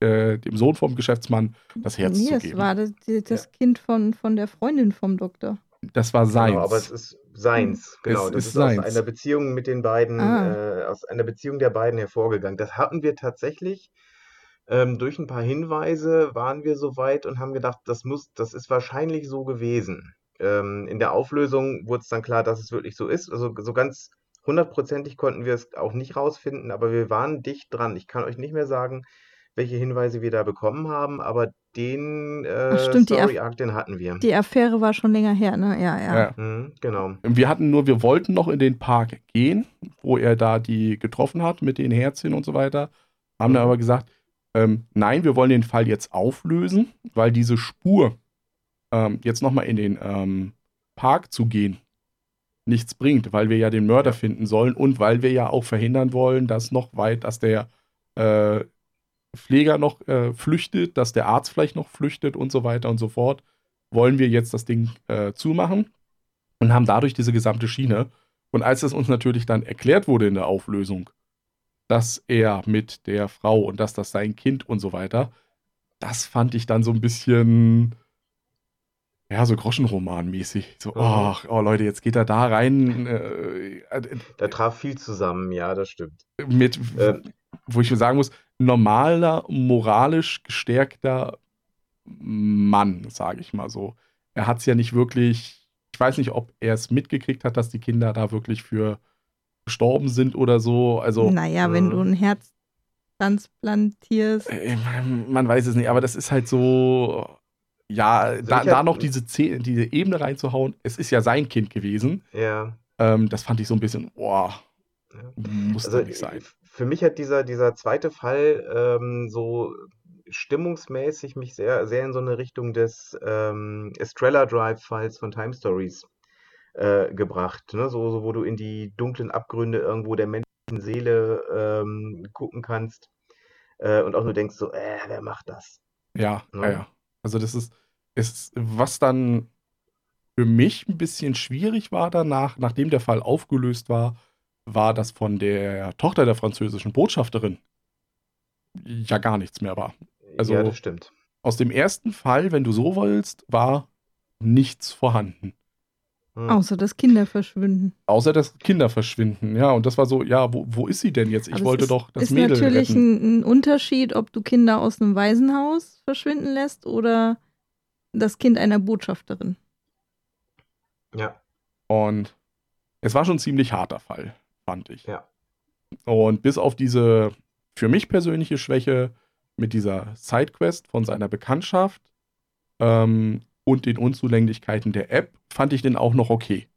äh, dem Sohn vom Geschäftsmann das Herz nee, zu geben. Das war das, das ja. Kind von, von der Freundin vom Doktor. Das war seins. Genau, aber es ist seins, genau. Es das ist, ist aus einer Beziehung mit den beiden, ah. äh, aus einer Beziehung der beiden hervorgegangen. Das hatten wir tatsächlich ähm, durch ein paar Hinweise waren wir so weit und haben gedacht, das muss, das ist wahrscheinlich so gewesen. Ähm, in der Auflösung wurde es dann klar, dass es wirklich so ist. Also so ganz hundertprozentig konnten wir es auch nicht rausfinden, aber wir waren dicht dran. Ich kann euch nicht mehr sagen, welche Hinweise wir da bekommen haben, aber den äh, Story Arc, den hatten wir. Die Affäre war schon länger her, ne? Ja, ja. ja. Mhm, genau. Wir hatten nur, wir wollten noch in den Park gehen, wo er da die getroffen hat mit den Herzchen und so weiter. Haben mhm. dann aber gesagt, ähm, nein, wir wollen den Fall jetzt auflösen, weil diese Spur ähm, jetzt nochmal in den ähm, Park zu gehen nichts bringt, weil wir ja den Mörder finden sollen und weil wir ja auch verhindern wollen, dass noch weit, dass der äh, Pfleger noch äh, flüchtet, dass der Arzt vielleicht noch flüchtet und so weiter und so fort, wollen wir jetzt das Ding äh, zumachen und haben dadurch diese gesamte Schiene. Und als es uns natürlich dann erklärt wurde in der Auflösung, dass er mit der Frau und dass das sein Kind und so weiter, das fand ich dann so ein bisschen, ja, so Groschenroman-mäßig. So, ach, oh Leute, jetzt geht er da rein. Äh, äh, da traf viel zusammen, ja, das stimmt. Mit, äh, wo ich sagen muss, normaler, moralisch gestärkter Mann, sage ich mal so. Er hat es ja nicht wirklich ich weiß nicht, ob er es mitgekriegt hat, dass die Kinder da wirklich für gestorben sind oder so. Also, naja, wenn Mhm. du ein Herz transplantierst. äh, man, man weiß es nicht, aber das ist halt so, ja, da, ich da hab- noch diese, diese Ebene reinzuhauen, es ist ja sein Kind gewesen. Ja. Ähm, das fand ich so ein bisschen, boah, Ja. muss Also doch nicht sein. für mich hat dieser, dieser zweite Fall ähm, so stimmungsmäßig mich sehr, sehr in so eine Richtung des ähm, Estrella Drive-Falls von Time Stories äh, gebracht. Ne? So, so, wo du in die dunklen Abgründe irgendwo der menschlichen Seele ähm, gucken kannst äh, und auch nur denkst so, äh, wer macht das? Ja, Ja. ja. Also das ist, ist, was dann für mich ein bisschen schwierig war danach, nachdem der Fall aufgelöst war, war, dass von der Tochter der französischen Botschafterin ja gar nichts mehr war. Also- ja, das stimmt. Aus dem ersten Fall, wenn du so willst, war nichts vorhanden. Hm. Außer dass Kinder verschwinden. Außer dass Kinder verschwinden. Ja, und das war so, ja, wo, wo ist sie denn jetzt? Ich Aber wollte ist, doch das ist Mädel natürlich retten. ein, ein Unterschied, ob du Kinder aus einem Waisenhaus verschwinden lässt oder das Kind einer Botschafterin. Ja, Und es war schon ein ziemlich harter Fall, fand ich. Ja. Und bis auf diese für mich persönliche Schwäche mit dieser Sidequest von seiner Bekanntschaft ähm, und den Unzulänglichkeiten der App, fand ich den auch noch okay.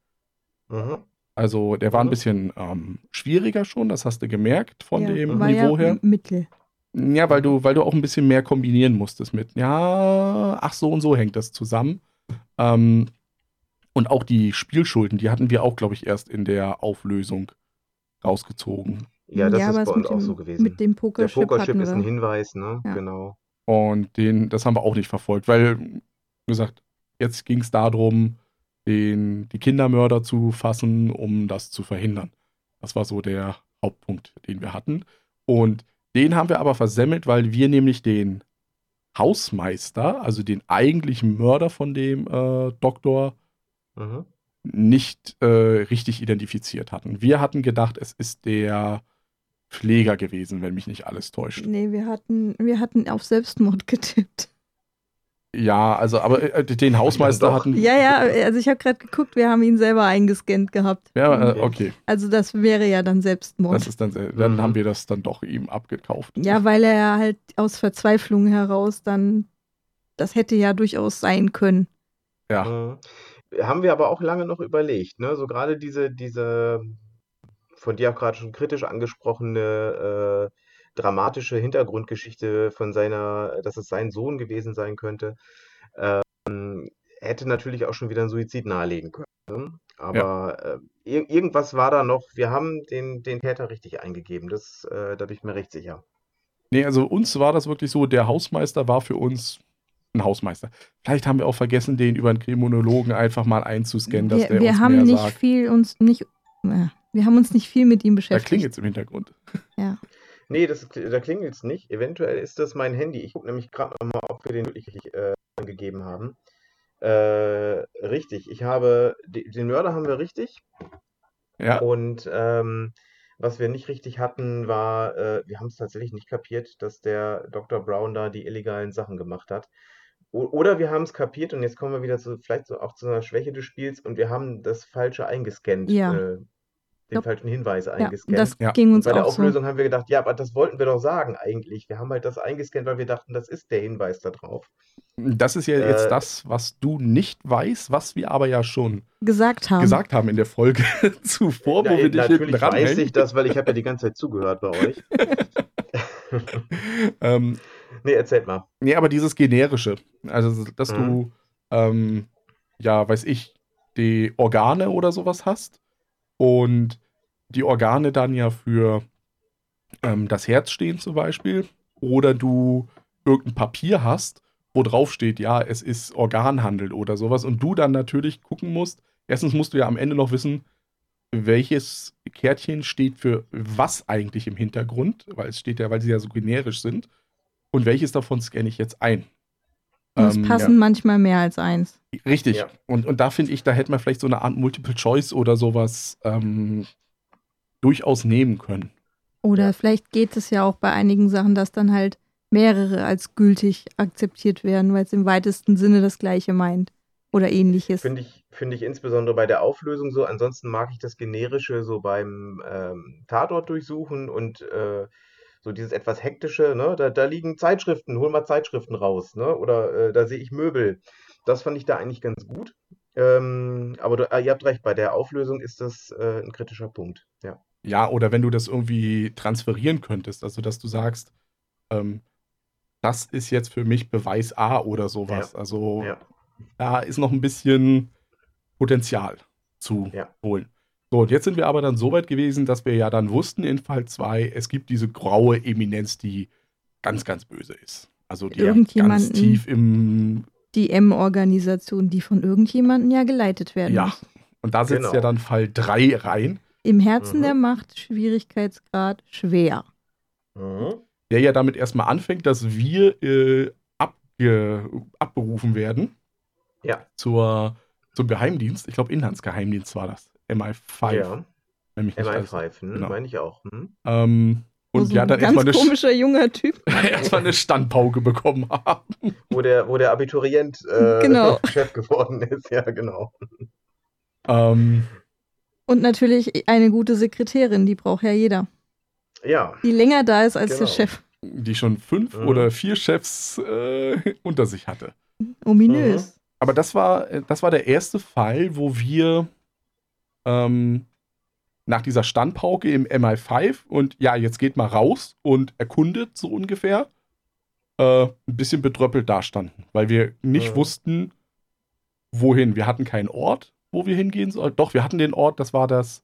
mhm. Also der war ein bisschen ähm, schwieriger schon, das hast du gemerkt von Ja, dem war Niveau ja her. Mittel. Ja, weil du, weil du auch ein bisschen mehr kombinieren musstest mit, ja, ach so und so hängt das zusammen. Ähm, und auch die Spielschulden, die hatten wir auch, glaube ich, erst in der Auflösung rausgezogen. Ja, das aber ist es bei uns mit auch dem, so gewesen. Mit dem Der Pokerchip Pokerchip hatten ist ein Hinweis, ne? Ja. Genau. Und den, das haben wir auch nicht verfolgt, weil, wie gesagt, jetzt ging es darum, den, die Kindermörder zu fassen, um das zu verhindern. Das war so der Hauptpunkt, den wir hatten. Und den haben wir aber versemmelt, weil wir nämlich den Hausmeister, also den eigentlichen Mörder von dem äh, Doktor, Mhm. nicht äh, richtig identifiziert hatten. Wir hatten gedacht, es ist der Pfleger gewesen, wenn mich nicht alles täuscht. Nee, wir hatten, wir hatten auf Selbstmord getippt. Ja, also, aber äh, den Hausmeister hatten. Ja, ja, also ich habe gerade geguckt, wir haben ihn selber eingescannt gehabt. Ja, äh, Okay. Also das wäre ja dann Selbstmord. Das ist dann, dann Mhm. haben wir das dann doch ihm abgekauft. ja, weil er halt aus Verzweiflung heraus dann, das hätte ja durchaus sein können. Ja, Mhm. Haben wir aber auch lange noch überlegt, ne? So gerade diese, diese von dir auch gerade schon kritisch angesprochene äh, dramatische Hintergrundgeschichte von seiner, dass es sein Sohn gewesen sein könnte, ähm, hätte natürlich auch schon wieder einen Suizid nahelegen können. Ne? Aber äh, ir irgendwas war da noch. Wir haben den, den Täter richtig eingegeben. Das, äh, da bin ich mir recht sicher. nee, also uns war das wirklich so, der Hausmeister war für uns ein Hausmeister. Vielleicht haben wir auch vergessen, den über einen Kriminologen einfach mal einzuscannen, dass wir der wir uns haben mehr nicht sagt. viel uns nicht, äh, wir haben uns nicht viel mit ihm Da beschäftigt. klingt jetzt im Hintergrund. Nee, das, da klingelt es nicht. Eventuell ist das mein Handy. Ich gucke nämlich gerade nochmal, ob wir den wirklich äh, angegeben haben. Äh, richtig, ich habe, de- den Mörder haben wir richtig. Ja, Und ähm, was wir nicht richtig hatten, war, äh, wir haben es tatsächlich nicht kapiert, dass der Dr. Brown da die illegalen Sachen gemacht hat. O oder wir haben es kapiert und jetzt kommen wir wieder zu, vielleicht so auch zu einer Schwäche des Spiels und wir haben das Falsche eingescannt, Ja. äh, den falschen Hinweis Ja, eingescannt. das Ja. ging Und uns bei der auch so. Auflösung haben wir gedacht, ja, aber das wollten wir doch sagen eigentlich. Wir haben halt das eingescannt, weil wir dachten, das ist der Hinweis da drauf. das ist ja jetzt Äh, das, was du nicht weißt, was wir aber ja schon Gesagt haben. gesagt haben in der Folge zuvor, wo Ja, wir dich hinten natürlich weiß ich das, weil ich habe ja die ganze Zeit zugehört bei euch. ähm, Nee, erzählt mal. Nee, aber dieses generische, also dass Mhm. du, ähm, ja, weiß ich, die Organe oder sowas hast und die Organe dann ja für ähm, das Herz stehen zum Beispiel oder du irgendein Papier hast, wo drauf steht, ja, es ist Organhandel oder sowas und du dann natürlich gucken musst, erstens musst du ja am Ende noch wissen, welches Kärtchen steht für was eigentlich im Hintergrund, weil es steht ja, weil sie ja so generisch sind und welches davon scanne ich jetzt ein. Und es Ähm, passen manchmal mehr als eins. ja, richtig. Ja. Und, und da finde ich, da hätte man vielleicht so eine Art Multiple Choice oder sowas ähm, durchaus nehmen können. Oder vielleicht geht es ja auch bei einigen Sachen, dass dann halt mehrere als gültig akzeptiert werden, weil es im weitesten Sinne das gleiche meint. Oder ähnliches. Finde ich, finde ich insbesondere bei der Auflösung so. Ansonsten mag ich das Generische so beim ähm, Tatort durchsuchen und äh, so dieses etwas hektische, ne? Da, da liegen Zeitschriften, hol mal Zeitschriften raus, ne? Oder äh, da sehe ich Möbel. Das fand ich da eigentlich ganz gut. Ähm, aber du, äh, ihr habt recht, bei der Auflösung ist das äh, ein kritischer Punkt. Ja. Ja, oder wenn du das irgendwie transferieren könntest, also dass du sagst, ähm, das ist jetzt für mich Beweis A oder sowas. Ja. Also Ja. da ist noch ein bisschen Potenzial zu Ja. holen. So, und jetzt sind wir aber dann so weit gewesen, dass wir ja dann wussten in Fall 2, es gibt diese graue Eminenz, die ganz, ganz böse ist. Also die ja ganz tief im, Die M-Organisation, die von irgendjemandem ja geleitet werden ja, muss. und da setzt Genau. ja dann Fall 3 rein, Im Herzen Mhm. der Macht, Schwierigkeitsgrad schwer. Mhm. der ja damit erstmal anfängt, dass wir äh, abge, abberufen werden Ja. zur, zum Geheimdienst. Ich glaube, Inlandsgeheimdienst war das. MI5. Ja. Wenn mich nicht alles- MI5, hm, Genau. meine ich auch. Hm? Ähm, und so ja, ein dann ganz erstmal eine, komischer junger Typ. erstmal eine Standpauke bekommen haben. Wo der, wo der Abiturient äh, Genau. Chef geworden ist, ja, genau. Ähm, Und natürlich eine gute Sekretärin, die braucht ja jeder. Ja, Die länger da ist als der Genau. Chef. die schon fünf Mhm. oder vier Chefs äh, unter sich hatte. Ominös. Aber das war, das war der erste Fall, wo wir ähm, nach dieser Standpauke im MI5 und ja, jetzt geht mal raus und erkundet so ungefähr, äh, ein bisschen bedröppelt dastanden, weil wir nicht Mhm. wussten, wohin. Wir hatten keinen Ort, wo wir hingehen sollten. Doch, wir hatten den Ort, das war das.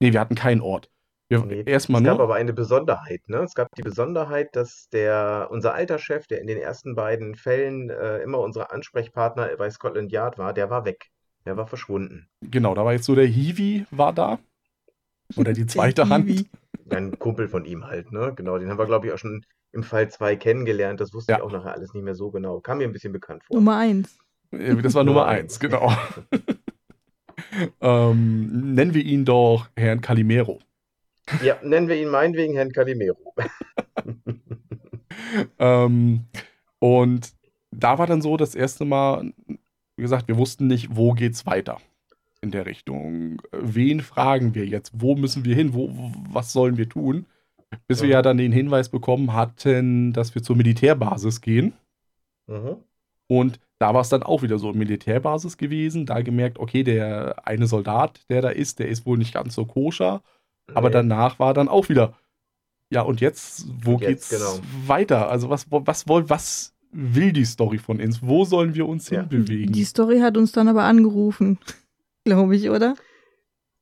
Nee, wir hatten keinen Ort. Wir Nee, erstmal es gab nur. aber eine Besonderheit, ne? Es gab die Besonderheit, dass der, unser alter Chef, der in den ersten beiden Fällen äh, immer unser Ansprechpartner bei Scotland Yard war, der war weg. Der war verschwunden. Genau, da war jetzt so der Hiwi war da. Oder die zweite Hand. Ein Kumpel von ihm halt, ne? Genau, den haben wir, glaube ich, auch schon im Fall 2 kennengelernt. Das wusste Ja. ich auch nachher alles nicht mehr so genau. Kam mir ein bisschen bekannt vor. Nummer eins. Äh, Das war Nummer Nummer eins, eins. genau. ähm, nennen wir ihn doch Herrn Calimero. Ja, nennen wir ihn meinetwegen Herrn Calimero. Ähm, und da war dann so das erste Mal, wie gesagt, wir wussten nicht, wo geht's weiter in der Richtung. Wen fragen wir jetzt? Wo müssen wir hin? Wo, was sollen wir tun? Bis wir Ja. ja dann den Hinweis bekommen hatten, dass wir zur Militärbasis gehen. Mhm. Und da war es dann auch wieder so Militärbasis gewesen. Da gemerkt, okay, der eine Soldat, der da ist, der ist wohl nicht ganz so koscher. Aber Nee. danach war dann auch wieder, ja, und jetzt, wo jetzt, geht's genau. weiter? Also was, was, woll- was will die Story von uns? Wo sollen wir uns Ja. hinbewegen? Die Story hat uns dann aber angerufen. Glaube ich, oder?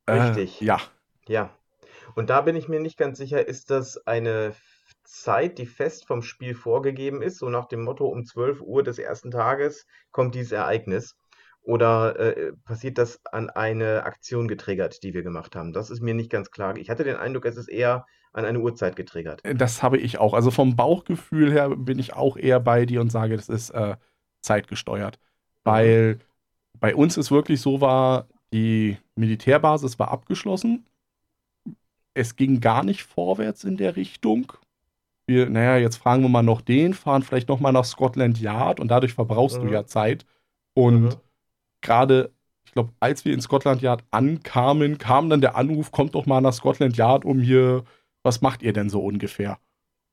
Richtig. Äh, ja, Ja. Und da bin ich mir nicht ganz sicher, ist das eine Zeit, die fest vom Spiel vorgegeben ist, so nach dem Motto, um 12 Uhr des ersten Tages kommt dieses Ereignis? Oder äh, passiert das an eine Aktion getriggert, die wir gemacht haben? Das ist mir nicht ganz klar. Ich hatte den Eindruck, es ist eher an eine Uhrzeit getriggert. das habe ich auch. Also vom Bauchgefühl her bin ich auch eher bei dir und sage, das ist äh, zeitgesteuert. Weil bei uns es wirklich so war, die Militärbasis war abgeschlossen. Es ging gar nicht vorwärts in der Richtung. Wir, naja, jetzt fragen wir mal noch den, fahren vielleicht noch mal nach Scotland Yard und dadurch verbrauchst du Mhm. ja Zeit. Und Mhm. gerade, ich glaube, als wir in Scotland Yard ankamen, kam dann der Anruf, kommt doch mal nach Scotland Yard, um hier, was macht ihr denn so ungefähr?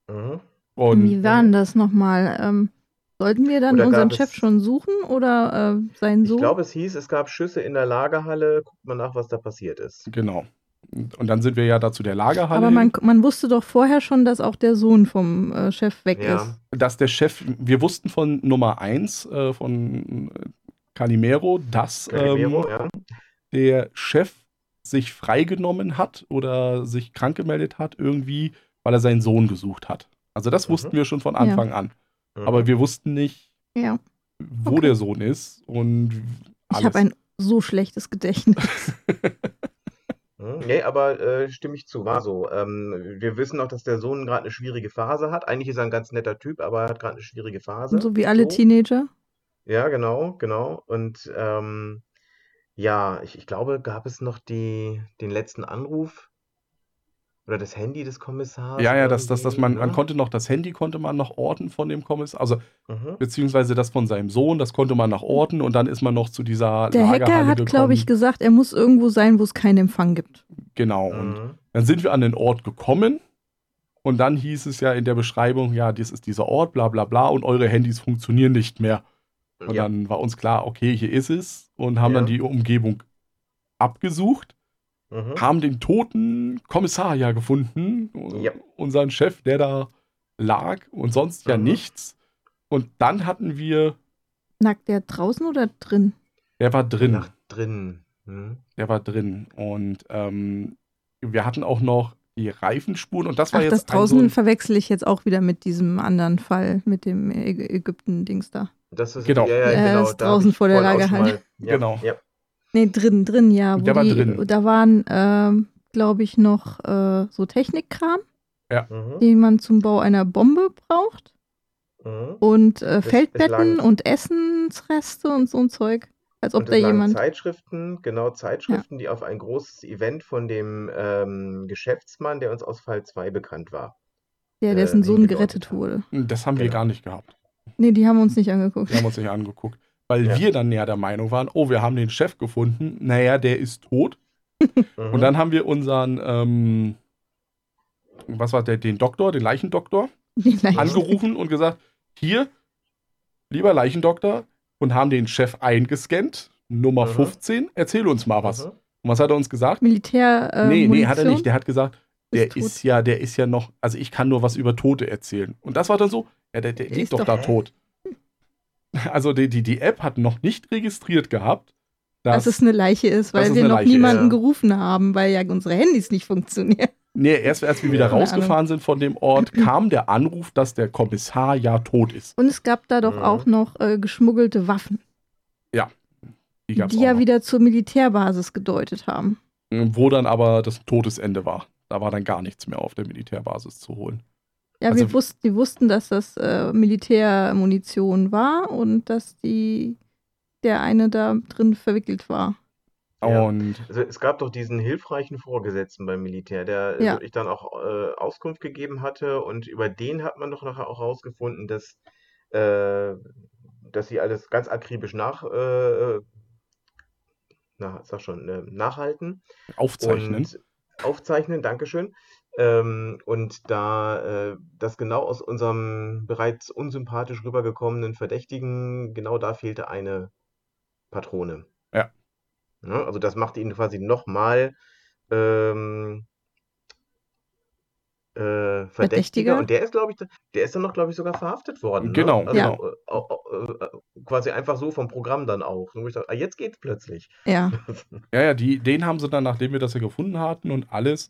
Mhm. Und Wie war denn das nochmal? Ähm, sollten wir dann unseren Chef es- schon suchen oder äh, seinen Ich Sohn? glaube, es hieß, es gab Schüsse in der Lagerhalle. Guckt mal nach, was da passiert ist. genau. Und dann sind wir ja da zu der Lagerhalle. aber man, man wusste doch vorher schon, dass auch der Sohn vom äh, Chef weg Ja. ist. dass der Chef, wir wussten von Nummer 1, äh, von äh, Calimero, dass Calimero, ähm, ja. der Chef sich freigenommen hat oder sich krank gemeldet hat irgendwie, weil er seinen Sohn gesucht hat. Also das Mhm. wussten wir schon von Anfang an. Mhm. Aber wir wussten nicht, Ja. wo Okay. der Sohn ist und Ich alles. habe ein so schlechtes Gedächtnis. Hm, Nee, aber äh, stimme ich zu, war so. Ähm, wir wissen auch, dass der Sohn gerade eine schwierige Phase hat. Eigentlich ist er ein ganz netter Typ, aber er hat gerade eine schwierige Phase. so wie alle So. Teenager. Ja, genau, genau. Und ähm, ja, ich, ich glaube, gab es noch die, den letzten Anruf Oder das Handy des Kommissars. Ja, ja, das, das, das man, irgendwie, man ne? konnte noch das Handy konnte man noch orten von dem Kommissar, also Mhm. beziehungsweise das von seinem Sohn, das konnte man noch orten und dann ist man noch zu dieser Der Hacker Lagerhalle hat, glaube ich, gesagt, er muss irgendwo sein, wo es keinen Empfang gibt. Genau. Und Mhm. dann sind wir an den Ort gekommen und dann hieß es ja in der Beschreibung, ja, das ist dieser Ort, bla bla bla und eure Handys funktionieren nicht mehr. Und Ja. dann war uns klar, okay, hier ist es und haben Ja. dann die Umgebung abgesucht, Mhm. haben den toten Kommissar ja gefunden, Ja. unseren Chef, der da lag und sonst ja Mhm. nichts. Und dann hatten wir, Nackt der draußen oder drin? der war drin, Nach drinnen. Mhm. der war drin und ähm, wir hatten auch noch die Reifenspuren und das war Ach, jetzt das ein draußen so ein, verwechsel ich jetzt auch wieder mit diesem anderen Fall, mit dem Ägypten-Dings da. Das ist, Genau. Ja, ja, Äh, genau. ist da hab draußen vor der mal- Ja, Genau. Ja. Nee, drin, drin, ja. Wo Der war die, drin. Da waren, ähm, glaube ich, noch äh, so Technikkram, Mhm. den man zum Bau einer Bombe braucht. Mhm. Und äh, es Feldbetten lagen- und Essensreste und so ein Zeug. Als ob Und da jemand. Zeitschriften, genau, Zeitschriften, die auf ein großes Event von dem ähm, Geschäftsmann, der uns aus Fall 2 bekannt war. Der, äh, dessen Sohn hingedeutet gerettet wurde. das haben wir Genau. gar nicht gehabt. Nee, die haben uns nicht angeguckt. Wir haben uns nicht angeguckt. Weil Ja. wir dann ja der Meinung waren, oh, wir haben den Chef gefunden, naja, der ist tot. Mhm. Und dann haben wir unseren, ähm, was war der, den Doktor, den Leichendoktor, Leichen. angerufen und gesagt, hier, lieber Leichendoktor, und haben den Chef eingescannt, Nummer Mhm. 15, erzähl uns mal was. Mhm. Und was hat er uns gesagt? Militär. Äh, nee, nee, hat er Munition nicht. Der hat gesagt, der tot. ist ja, der ist ja noch, also ich kann nur was über Tote erzählen. Und das war dann so, ja, der, der Der liegt ist doch doch- da tot. Also die, die, die App hat noch nicht registriert gehabt, dass, dass es eine Leiche ist, weil wir noch Leiche ist, niemanden ja. gerufen haben, weil ja unsere Handys nicht funktionieren. nee, erst als wir wieder Keine rausgefahren sind von dem Ort, kam der Anruf, dass der Kommissar ja tot ist. Und es gab da doch Mhm. auch noch äh, geschmuggelte Waffen, Die gab's die auch ja noch. wieder zur Militärbasis gedeutet haben. Wo dann aber das Todesende war. Da war dann gar nichts mehr auf der Militärbasis zu holen. Ja, Also- wir wussten, die wussten, dass das äh, Militärmunition war und dass die der eine da drin verwickelt war. Ja. Also es gab doch diesen hilfreichen Vorgesetzten beim Militär, der Ja. wirklich dann auch äh, Auskunft gegeben hatte und über den hat man doch nachher auch herausgefunden, dass, äh, dass sie alles ganz akribisch nach, äh, na, sag schon, äh, nachhalten aufzeichnen. und aufzeichnen, Dankeschön. Ähm, und da äh, das genau aus unserem bereits unsympathisch rübergekommenen Verdächtigen, genau da fehlte eine Patrone. Ja. Ja, also das macht ihn quasi nochmal ähm, äh, Verdächtiger. Verdächtiger? Und der ist, glaube ich, der ist dann noch, glaube ich, sogar verhaftet worden. Genau, ne? also, Ja. äh, au- au- äh, quasi einfach so vom Programm dann auch. Wo ich dachte, ah, jetzt geht's plötzlich. Ja, Ja, ja, die, den haben sie dann, nachdem wir das ja gefunden hatten und alles,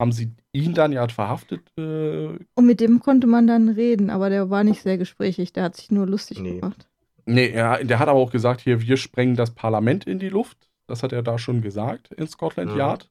haben sie ihn dann ja verhaftet. Äh, und mit dem konnte man dann reden, aber der war nicht sehr gesprächig, der hat sich nur lustig Nee. gemacht. nee, er, der hat aber auch gesagt, hier, wir sprengen das Parlament in die Luft. Das hat er da schon gesagt in Scotland Mhm. Yard.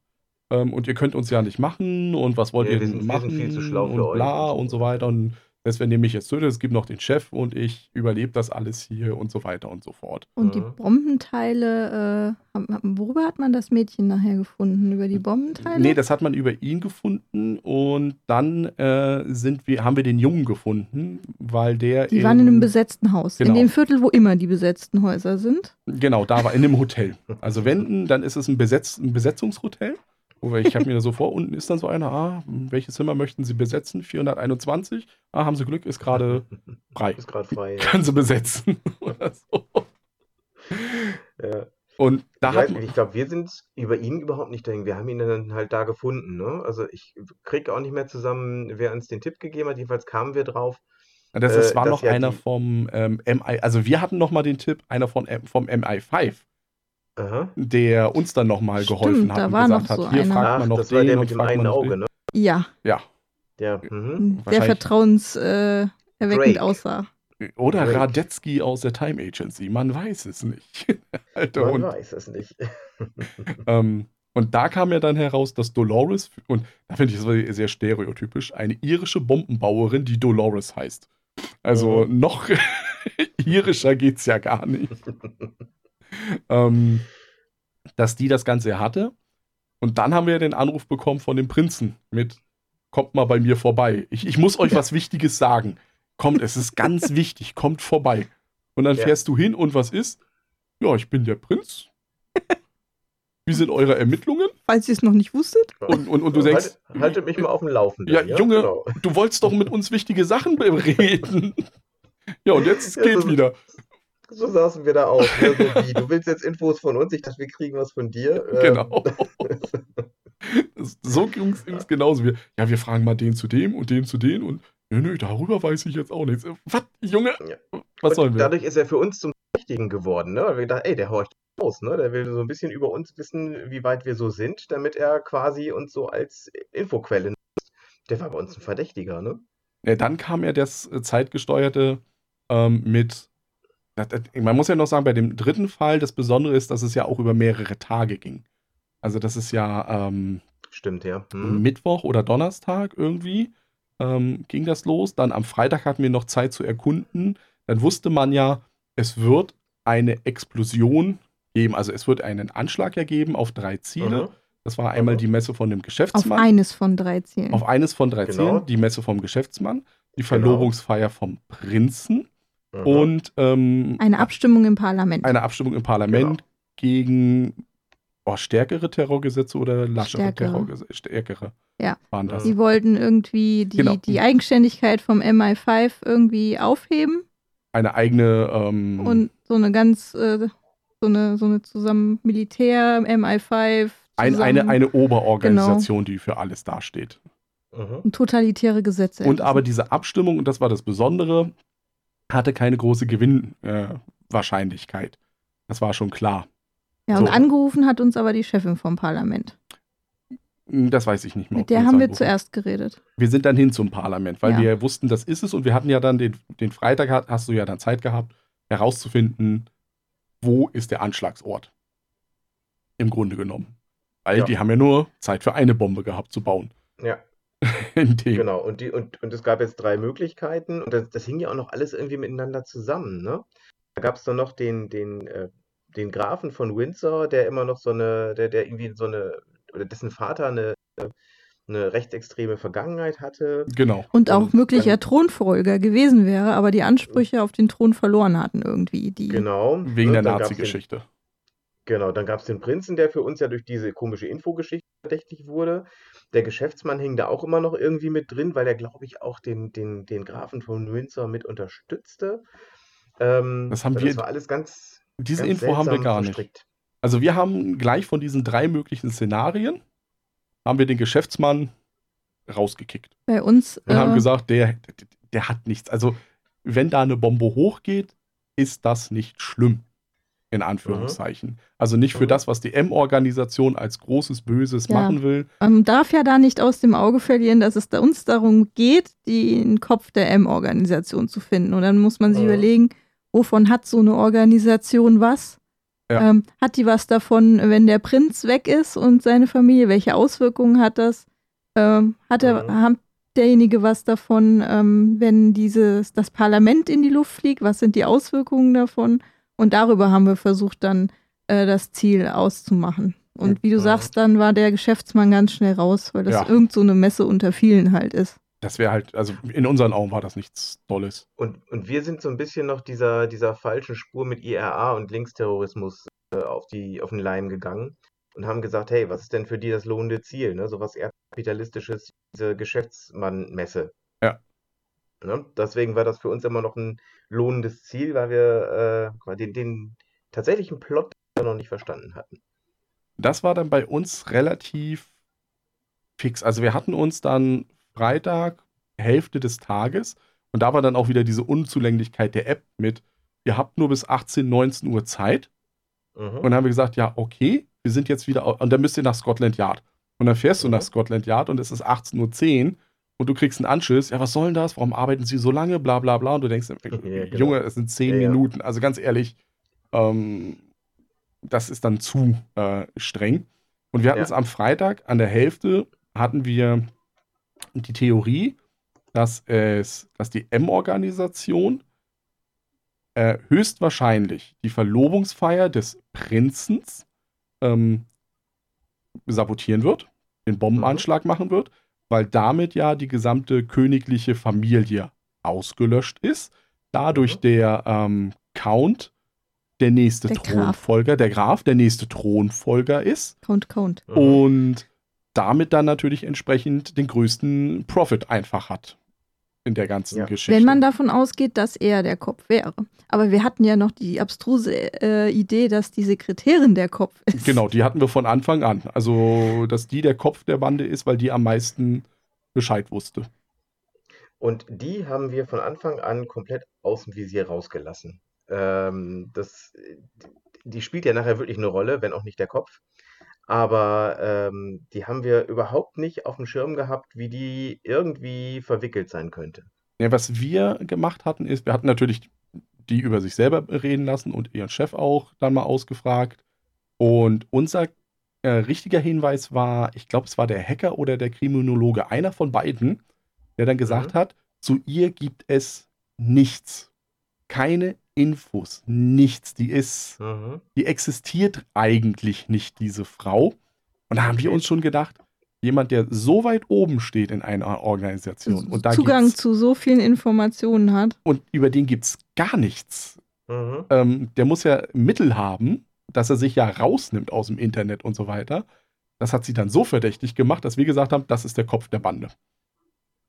Ähm, und ihr könnt uns ja nicht machen und was wollt Ja, ihr denn sind- wir sind machen viel zu schlau für und euch bla und so. und so weiter. Und selbst wenn ihr mich jetzt tötet, es gibt noch den Chef und ich überlebe das alles hier und so weiter und so fort. Und die Mhm. Bombenteile, äh, worüber hat man das Mädchen nachher gefunden? Über die Bombenteile? Nee, das hat man über ihn gefunden und dann äh, sind wir, haben wir den Jungen gefunden, weil der die waren in einem besetzten Haus. Genau. In dem Viertel, wo immer die besetzten Häuser sind. Genau, da war in einem Hotel. Also wenn, dann ist es ein, Besetz, ein Besetzungshotel. Wir- Ich habe mir so vor, unten ist dann so einer, ah, welches Zimmer möchten Sie besetzen? 421. Ah, haben Sie Glück, ist gerade frei. Ist gerade frei. Ja. Können Sie besetzen. Oder so. Ja. Und da Ich, hat ich glaube, wir sind über ihn überhaupt nicht dahin. Wir haben ihn dann halt da gefunden. Ne? Also ich kriege auch nicht mehr zusammen, wer uns den Tipp gegeben hat. Jedenfalls kamen wir drauf. das, das äh, war dass noch ja einer die- vom ähm, MI, also wir hatten noch mal den Tipp, einer von, vom MI5, Aha. der uns dann noch mal Stimmt, geholfen hat da und war gesagt noch so hat, hier einer. fragt Ach, man noch das den war der mit dem einen Auge, ne? Ja, Ja, Der, mhm. der vertrauenserweckend äh, aussah. Oder Drake. Radetzky aus der Time Agency, man weiß es nicht. Alter, Man und, weiß es nicht. ähm, und da kam ja dann heraus, dass Dolores, und da finde ich das sehr stereotypisch, eine irische Bombenbauerin, die Dolores heißt. Also Mhm. noch irischer geht's ja gar nicht. Ähm, dass die das Ganze hatte. Und dann haben wir den Anruf bekommen von dem Prinzen mit, kommt mal bei mir vorbei. Ich, ich muss euch ja. was Wichtiges sagen. Kommt, es ist ganz wichtig, kommt vorbei. Und dann ja. fährst du hin und was ist? Ja, ich bin der Prinz. Wie sind eure Ermittlungen? Falls ihr es noch nicht wusstet. Und, und, und du denkst. Halt, haltet mich mal auf dem Laufenden. Ja, ja? Junge, genau. du wolltest doch mit uns wichtige Sachen reden. ja, und jetzt ja, geht so, wieder. So saßen wir da auch. Ne? So wie, du willst jetzt Infos von uns, ich dachte, wir kriegen was von dir. Genau. so ging es genauso. Wir, ja, wir fragen mal den zu dem und den zu den und nö, nö, darüber weiß ich jetzt auch nichts. Was, Junge? Ja. Was und sollen wir? Dadurch ist er für uns zum Richtigen geworden, ne? Weil wir gedacht, ey, der horcht aus, ne? Der will so ein bisschen über uns wissen, wie weit wir so sind, damit er quasi uns so als Infoquelle nutzt. Der war bei uns ein Verdächtiger, ne? Ja, dann kam ja das äh, zeitgesteuerte ähm, mit. Man muss ja noch sagen, bei dem dritten Fall, das Besondere ist, dass es ja auch über mehrere Tage ging. Also, das ist ja. Ähm, Stimmt, ja. Hm. Mittwoch oder Donnerstag irgendwie ähm, ging das los. Dann am Freitag hatten wir noch Zeit zu erkunden. Dann wusste man ja, es wird eine Explosion geben. Also es wird einen Anschlag ergeben auf drei Ziele. Mhm. Das war einmal die Messe von dem Geschäftsmann. Auf eines von drei Zielen. Auf eines von drei genau. Zielen. Die Messe vom Geschäftsmann, die genau. Verlobungsfeier vom Prinzen mhm. und ähm, eine Abstimmung im Parlament. Eine Abstimmung im Parlament genau. gegen oh, stärkere Terrorgesetze oder laschere stärkere. Terrorgesetze. Stärkere. Ja. Waren das. Die wollten irgendwie die, genau. die Eigenständigkeit vom MI5 irgendwie aufheben. Eine eigene. Ähm, und so eine ganz äh, so eine, so eine zusammen Militär, MI5. Ein, eine, eine Oberorganisation, genau. die für alles dasteht. Und totalitäre Gesetze. Und aber diese Abstimmung, und das war das Besondere, hatte keine große Gewinnwahrscheinlichkeit. Äh, das war schon klar. Ja, und so. angerufen hat uns aber die Chefin vom Parlament. Hm, das weiß ich nicht mehr. Mit der haben wir zuerst geredet. Wir sind dann hin zum Parlament, weil ja. wir wussten, das ist es. Und wir hatten ja dann den, den Freitag, hast du ja dann Zeit gehabt, herauszufinden, wo ist der Anschlagsort? Im Grunde genommen. Weil ja. die haben ja nur Zeit für eine Bombe gehabt zu bauen. Ja. genau, und, die, und, und es gab jetzt drei Möglichkeiten und das, das hing ja auch noch alles irgendwie miteinander zusammen. Ne? Da gab es dann noch den, den, äh, den Grafen von Windsor, der immer noch so eine, der, der irgendwie so eine, oder dessen Vater eine, eine rechtsextreme Vergangenheit hatte. Genau. Und auch und, möglicher ähm, Thronfolger gewesen wäre, aber die Ansprüche auf den Thron verloren hatten irgendwie. Die genau. Wegen der Nazi-Geschichte. Genau, dann gab es den Prinzen, der für uns ja durch diese komische Infogeschichte verdächtig wurde. Der Geschäftsmann hing da auch immer noch irgendwie mit drin, weil er, glaube ich, auch den, den, den Grafen von Windsor mit unterstützte. Ähm, das haben das wir. war alles ganz. Diese ganz Info haben wir gar verstrickt. nicht. Also wir haben gleich von diesen drei möglichen Szenarien haben wir den Geschäftsmann rausgekickt. Bei uns. Wir äh, haben gesagt, der, der hat nichts. Also, wenn da eine Bombe hochgeht, ist das nicht schlimm. In Anführungszeichen. Mhm. Also nicht für mhm. das, was die M-Organisation als großes Böses ja. machen will. Man darf ja da nicht aus dem Auge verlieren, dass es da uns darum geht, den Kopf der M-Organisation zu finden. Und dann muss man sich mhm. überlegen, wovon hat so eine Organisation was? Ja. Ähm, hat die was davon, wenn der Prinz weg ist und seine Familie? Welche Auswirkungen hat das? Ähm, hat, er, ja. hat derjenige was davon, ähm, wenn dieses, das Parlament in die Luft fliegt? Was sind die Auswirkungen davon? Und darüber haben wir versucht, dann äh, das Ziel auszumachen. Und wie du ja. sagst, dann war der Geschäftsmann ganz schnell raus, weil das ja. irgend so eine Messe unter vielen halt ist. Das wäre halt, also in unseren Augen war das nichts Tolles. Und, und wir sind so ein bisschen noch dieser, dieser falschen Spur mit IRA und Linksterrorismus äh, auf, die, auf den Leim gegangen und haben gesagt, hey, was ist denn für die das lohnende Ziel? Ne? Sowas eher kapitalistisches, diese Geschäftsmann-Messe. Ja. Ne? Deswegen war das für uns immer noch ein lohnendes Ziel, weil wir äh, den, den tatsächlichen Plot noch nicht verstanden hatten. Das war dann bei uns relativ fix. Also wir hatten uns dann Freitag, Hälfte des Tages. Und da war dann auch wieder diese Unzulänglichkeit der App mit, ihr habt nur bis 18, 19 Uhr Zeit. Mhm. Und dann haben wir gesagt, ja, okay, wir sind jetzt wieder, und dann müsst ihr nach Scotland Yard. Und dann fährst mhm. du nach Scotland Yard und es ist 18.10 Uhr und du kriegst einen Anschiss, ja, was soll denn das? Warum arbeiten sie so lange? Bla bla bla. Und du denkst, genau. Junge, es sind 10 ja, Minuten. Also ganz ehrlich, ähm, das ist dann zu äh, streng. Und wir hatten es am Freitag an der Hälfte, hatten wir die Theorie, dass es, dass die M-Organisation äh, höchstwahrscheinlich die Verlobungsfeier des Prinzens ähm, sabotieren wird, den Bombenanschlag machen wird, weil damit ja die gesamte königliche Familie ausgelöscht ist. Dadurch Mhm. der ähm, Count der nächste Der Graf. Thronfolger, der Graf der nächste Thronfolger ist Count, Count. Mhm. und damit dann natürlich entsprechend den größten Profit einfach hat in der ganzen Ja. Geschichte. Wenn man davon ausgeht, dass er der Kopf wäre. Aber wir hatten ja noch die abstruse äh, Idee, dass die Sekretärin der Kopf ist. Genau, die hatten wir von Anfang an. Also, dass die der Kopf der Bande ist, weil die am meisten Bescheid wusste. Und die haben wir von Anfang an komplett aus dem Visier rausgelassen. Ähm, das, die spielt ja nachher wirklich eine Rolle, wenn auch nicht der Kopf. Aber ähm, die haben wir überhaupt nicht auf dem Schirm gehabt, wie die irgendwie verwickelt sein könnte. Ja, was wir gemacht hatten, ist, wir hatten natürlich die über sich selber reden lassen und ihren Chef auch dann mal ausgefragt. Und unser äh, richtiger Hinweis war, ich glaube, es war der Hacker oder der Kriminologe, einer von beiden, der dann gesagt Mhm. hat, zu ihr gibt es nichts. Keine Infos, nichts. Die ist, Mhm. die existiert eigentlich nicht, diese Frau. Und da haben wir uns schon gedacht, jemand, der so weit oben steht in einer Organisation und da Zugang zu so vielen Informationen hat. und über den gibt es gar nichts. Mhm. Ähm, der muss ja Mittel haben, dass er sich ja rausnimmt aus dem Internet und so weiter. Das hat sie dann so verdächtig gemacht, dass wir gesagt haben, das ist der Kopf der Bande.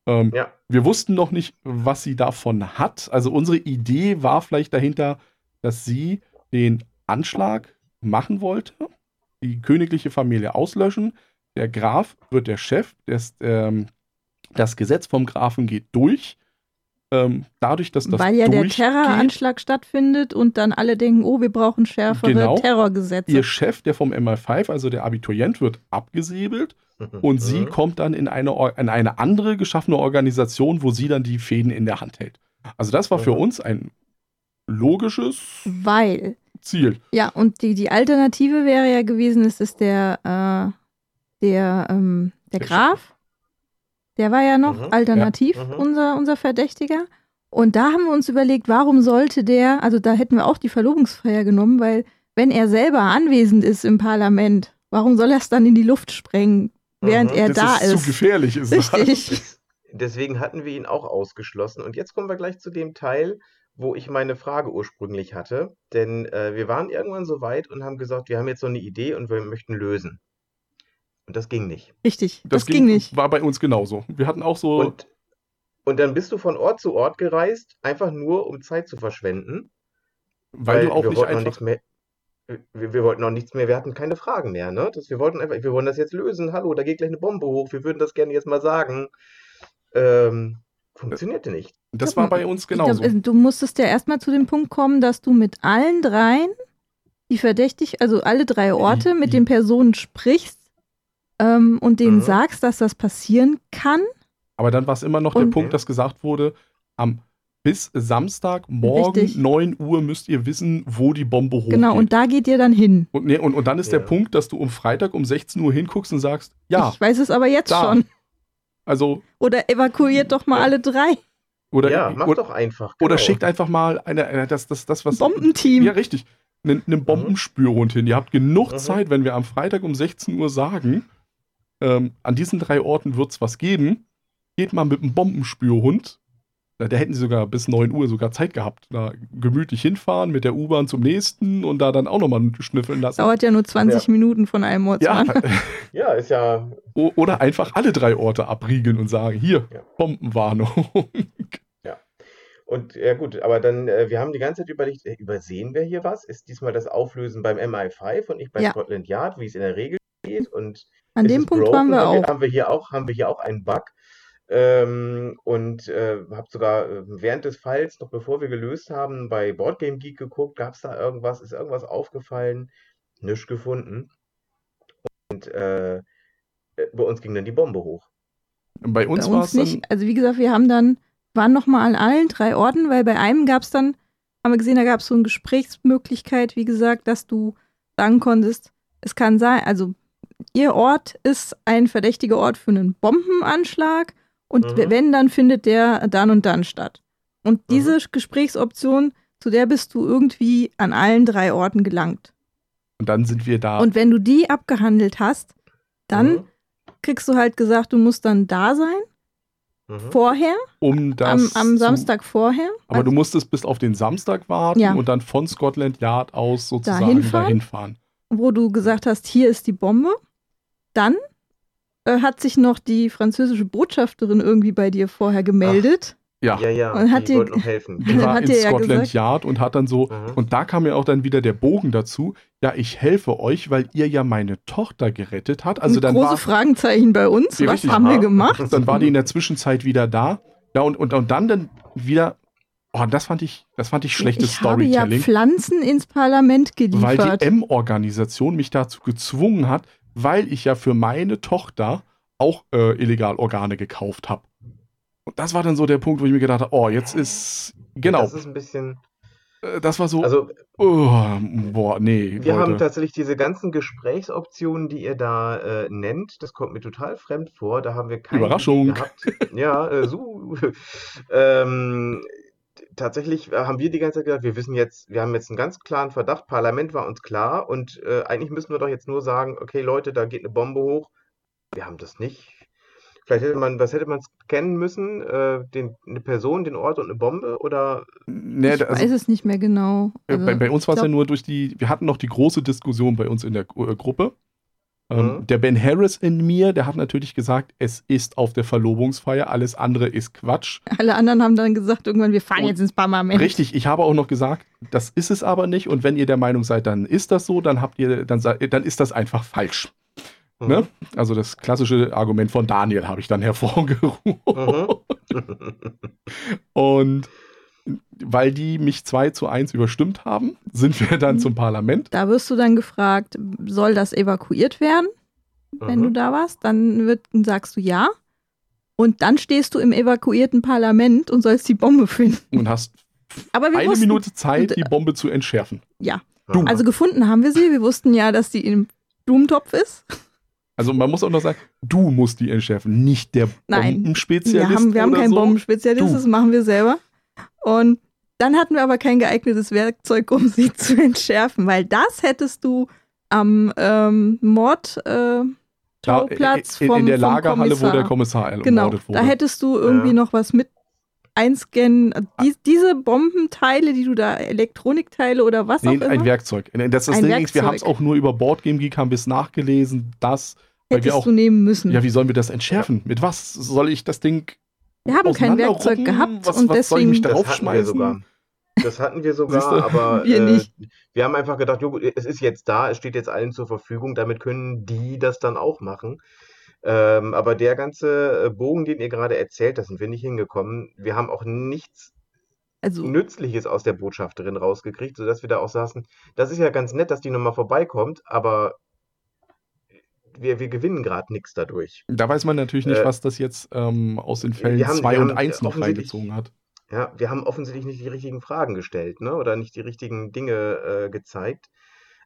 Ähm, Ja. Wir wussten noch nicht, was sie davon hat. Also unsere Idee war vielleicht dahinter, dass sie den Anschlag machen wollte, die königliche Familie auslöschen. Der Graf wird der Chef, das, ähm, das Gesetz vom Grafen geht durch. Ähm, dadurch, dass das weil ja der Terroranschlag stattfindet und dann alle denken, oh, wir brauchen schärfere Genau. Terrorgesetze. ihr Chef, der vom MI5, also der Abiturient, wird abgesäbelt und sie Mhm. kommt dann in eine, in eine andere geschaffene Organisation, wo sie dann die Fäden in der Hand hält. Also das war für Mhm. uns ein logisches weil, Ziel. ja, und die, die Alternative wäre ja gewesen, es ist der, äh, der, ähm, Der Graf. Der war ja noch Mhm. alternativ, Ja. Mhm. unser, unser Verdächtiger. Und da haben wir uns überlegt, warum sollte der, also da hätten wir auch die Verlobungsfeier genommen, weil wenn er selber anwesend ist im Parlament, warum soll er es dann in die Luft sprengen, während Mhm. er das da ist, ist? zu gefährlich. Ist das. Richtig. Des- Deswegen hatten wir ihn auch ausgeschlossen. Und jetzt kommen wir gleich zu dem Teil, wo ich meine Frage ursprünglich hatte. Denn äh, wir waren irgendwann so weit und haben gesagt, wir haben jetzt so eine Idee und wir möchten lösen. Und das ging nicht. Richtig, das, ging, nicht. War bei uns genauso. Wir hatten auch so. Und, und dann bist du von Ort zu Ort gereist, einfach nur um Zeit zu verschwenden. weil, du auch wir nicht wollten noch einfach. nichts mehr. Wir, wir wollten noch nichts mehr, wir hatten keine Fragen mehr, ne? Das, wir wollten einfach, wir wollen das jetzt lösen. Hallo, da geht gleich eine Bombe hoch, wir würden das gerne jetzt mal sagen. Ähm, funktionierte nicht. Das war bei uns Ich glaub, genauso. also du musstest ja erstmal zu dem Punkt kommen, dass du mit allen dreien, die verdächtig, also alle drei Orte, mit den Personen sprichst ähm, und denen Mhm. sagst, dass das passieren kann. Aber dann war es immer noch der Und- Punkt, dass gesagt wurde, am bis Samstagmorgen Richtig. 9 Uhr müsst ihr wissen, wo die Bombe hochgeht. Genau, und da geht ihr dann hin. Und, nee, und, und dann ist der Ja. Punkt, dass du um Freitag um 16 Uhr hinguckst und sagst, ja, Ich weiß es aber jetzt da. schon. also, Oder evakuiert doch mal Ja. alle drei. oder, ja, mach oder, doch einfach. oder genau. schickt einfach mal eine, eine das, das, das, was. Bombenteam. Ja, richtig. Einen, einen Bombenspürhund hin. Ihr habt genug Mhm. Zeit, wenn wir am Freitag um 16 Uhr sagen, ähm, an diesen drei Orten wird es was geben. Geht mal mit einem Bombenspürhund. Da, da hätten sie sogar bis 9 Uhr sogar Zeit gehabt. Da gemütlich hinfahren mit der U-Bahn zum nächsten und da dann auch nochmal schnüffeln lassen. Dauert ja nur 20 Minuten von einem ja, Ortsmann. Ja, ist ja. o- oder einfach alle drei Orte abriegeln und sagen, hier, Ja. Bombenwarnung. Und ja gut, aber dann, äh, wir haben die ganze Zeit überlegt, äh, übersehen wir hier was? Ist diesmal das Auflösen beim MI5 und nicht bei Ja. Scotland Yard, wie es in der Regel geht? Und An dem Punkt broken? waren wir auch. haben wir hier auch, haben wir hier auch einen Bug. Ähm, und äh, habe sogar äh, während des Falls, noch bevor wir gelöst haben, bei Boardgame Geek geguckt, gab es da irgendwas, ist irgendwas aufgefallen? Nichts gefunden. Und äh, äh, bei uns ging dann die Bombe hoch. Bei uns Bei war uns nicht. Also wie gesagt, wir haben dann, waren nochmal an allen drei Orten, weil bei einem gab es dann, haben wir gesehen, da gab es so eine Gesprächsmöglichkeit, wie gesagt, dass du sagen konntest, es kann sein, also ihr Ort ist ein verdächtiger Ort für einen Bombenanschlag und Mhm. wenn, dann findet der dann und dann statt. Und Mhm. diese Gesprächsoption, zu der bist du irgendwie an allen drei Orten gelangt. und dann sind wir da. Und wenn du die abgehandelt hast, Dann Mhm. kriegst du halt gesagt, du musst dann da sein, Mhm. vorher, Um am, das am zu- Samstag vorher. Aber Also- du musstest bis auf den Samstag warten Ja. und dann von Scotland Yard aus sozusagen Dahin dahin fahren? fahren. wo du gesagt hast, hier ist die Bombe. Dann äh, hat sich noch die französische Botschafterin irgendwie bei dir vorher gemeldet. Ja, Ja, ja, Und hat die dir- wollte noch helfen. die war hat in ja Scotland gesagt- Yard und hat dann so, Mhm. und da kam ja auch dann wieder der Bogen dazu, ja, ich helfe euch, weil ihr ja meine Tochter gerettet habt. Also dann große war, Fragenzeichen bei uns. Ja, Was richtig, haben wir gemacht? dann war die in der Zwischenzeit wieder da. Ja, und, und, und dann dann wieder, oh, das fand ich, das fand ich schlechtes ich habe ja Storytelling. Pflanzen ins Parlament weil geliefert. die M-Organisation mich dazu gezwungen hat, weil ich ja für meine Tochter auch äh, illegal Organe gekauft habe. Und das war dann so der Punkt, wo ich mir gedacht habe, oh, jetzt ist, genau, Das ist ein bisschen. äh, das war so, Also, oh, boah, nee, wir haben Leute. tatsächlich diese ganzen Gesprächsoptionen, die ihr da äh, nennt. Das kommt mir total fremd vor. Da haben wir keine Überraschung. Ja, äh, so. ähm, tatsächlich haben wir die ganze Zeit gesagt, wir wissen jetzt, wir haben jetzt einen ganz klaren Verdacht. Parlament war uns klar und äh, eigentlich müssen wir doch jetzt nur sagen, okay, Leute, da geht eine Bombe hoch. Wir haben das nicht. Vielleicht hätte man, was hätte man scannen müssen? Äh, den, eine Person, den Ort und eine Bombe? Oder Nee, ich also, weiß es nicht mehr genau. äh, Also, bei, bei uns war es ja nur durch die, wir hatten noch die große Diskussion bei uns in der äh, Gruppe. Ähm, Mhm. Der Ben Harris in mir, der hat natürlich gesagt, es ist auf der Verlobungsfeier, alles andere ist Quatsch. alle anderen haben dann gesagt, irgendwann, wir fahren Und- jetzt ins Parlament. Richtig, ich habe auch noch gesagt, das ist es aber nicht. Und wenn ihr der Meinung seid, dann ist das so, dann habt ihr, dann, dann ist das einfach falsch. Mhm. Ne? Also das klassische Argument von Daniel habe ich dann hervorgerufen. Mhm. Und weil die mich 2 zu 1 überstimmt haben, sind wir dann Mhm. zum Parlament. Da wirst du dann gefragt, soll das evakuiert werden, wenn du Mhm. da warst? Dann wird, sagst du ja. Und dann stehst du im evakuierten Parlament und sollst die Bombe finden. und hast eine wussten, Minute Zeit, die Bombe zu entschärfen. Ja. Du. Also gefunden haben wir sie. Wir wussten ja, dass die im Blumentopf ist. Also man muss auch noch sagen, du musst die entschärfen, nicht der Nein. Bombenspezialist. Wir haben, wir haben keinen so. Bombenspezialist, Du. das machen wir selber. Und dann hatten wir aber kein geeignetes Werkzeug, um sie zu entschärfen, weil das hättest du am ähm, Mord äh, Ja, Schauplatz in, vom, in der Lagerhalle, wo der Kommissar Genau, wurde. da hättest du irgendwie Ja. noch was mit einscannen. Die, diese Bombenteile, die du da, Elektronikteile oder was Nee, auch immer, ein Werkzeug. Das, ist, wir Werkzeug. haben es auch nur über Boardgame Geek, haben wir es nachgelesen, das, weil wir hättest auch, du nehmen müssen. ja, wie sollen wir das entschärfen? Mit was soll ich das Ding wir haben kein Werkzeug gehabt Was- und was soll ich deswegen Das hatten wir sogar. Das hatten wir sogar, aber Wir äh, nicht. wir haben einfach gedacht, jo, es ist jetzt da, es steht jetzt allen zur Verfügung, damit können die das dann auch machen. Ähm, aber der ganze äh, Bogen, den ihr gerade erzählt, da sind wir nicht hingekommen. Wir haben auch nichts also Nützliches aus der Botschafterin rausgekriegt, sodass wir da auch saßen. Das ist ja ganz nett, dass die nochmal vorbeikommt, aber wir, wir gewinnen gerade nichts dadurch. Da weiß man natürlich nicht, Äh, was das jetzt ähm, aus den Fällen wir haben- 2 wir und haben 1 noch reingezogen hat. Ja, wir haben offensichtlich nicht die richtigen Fragen gestellt, ne? Oder nicht die richtigen Dinge äh, gezeigt.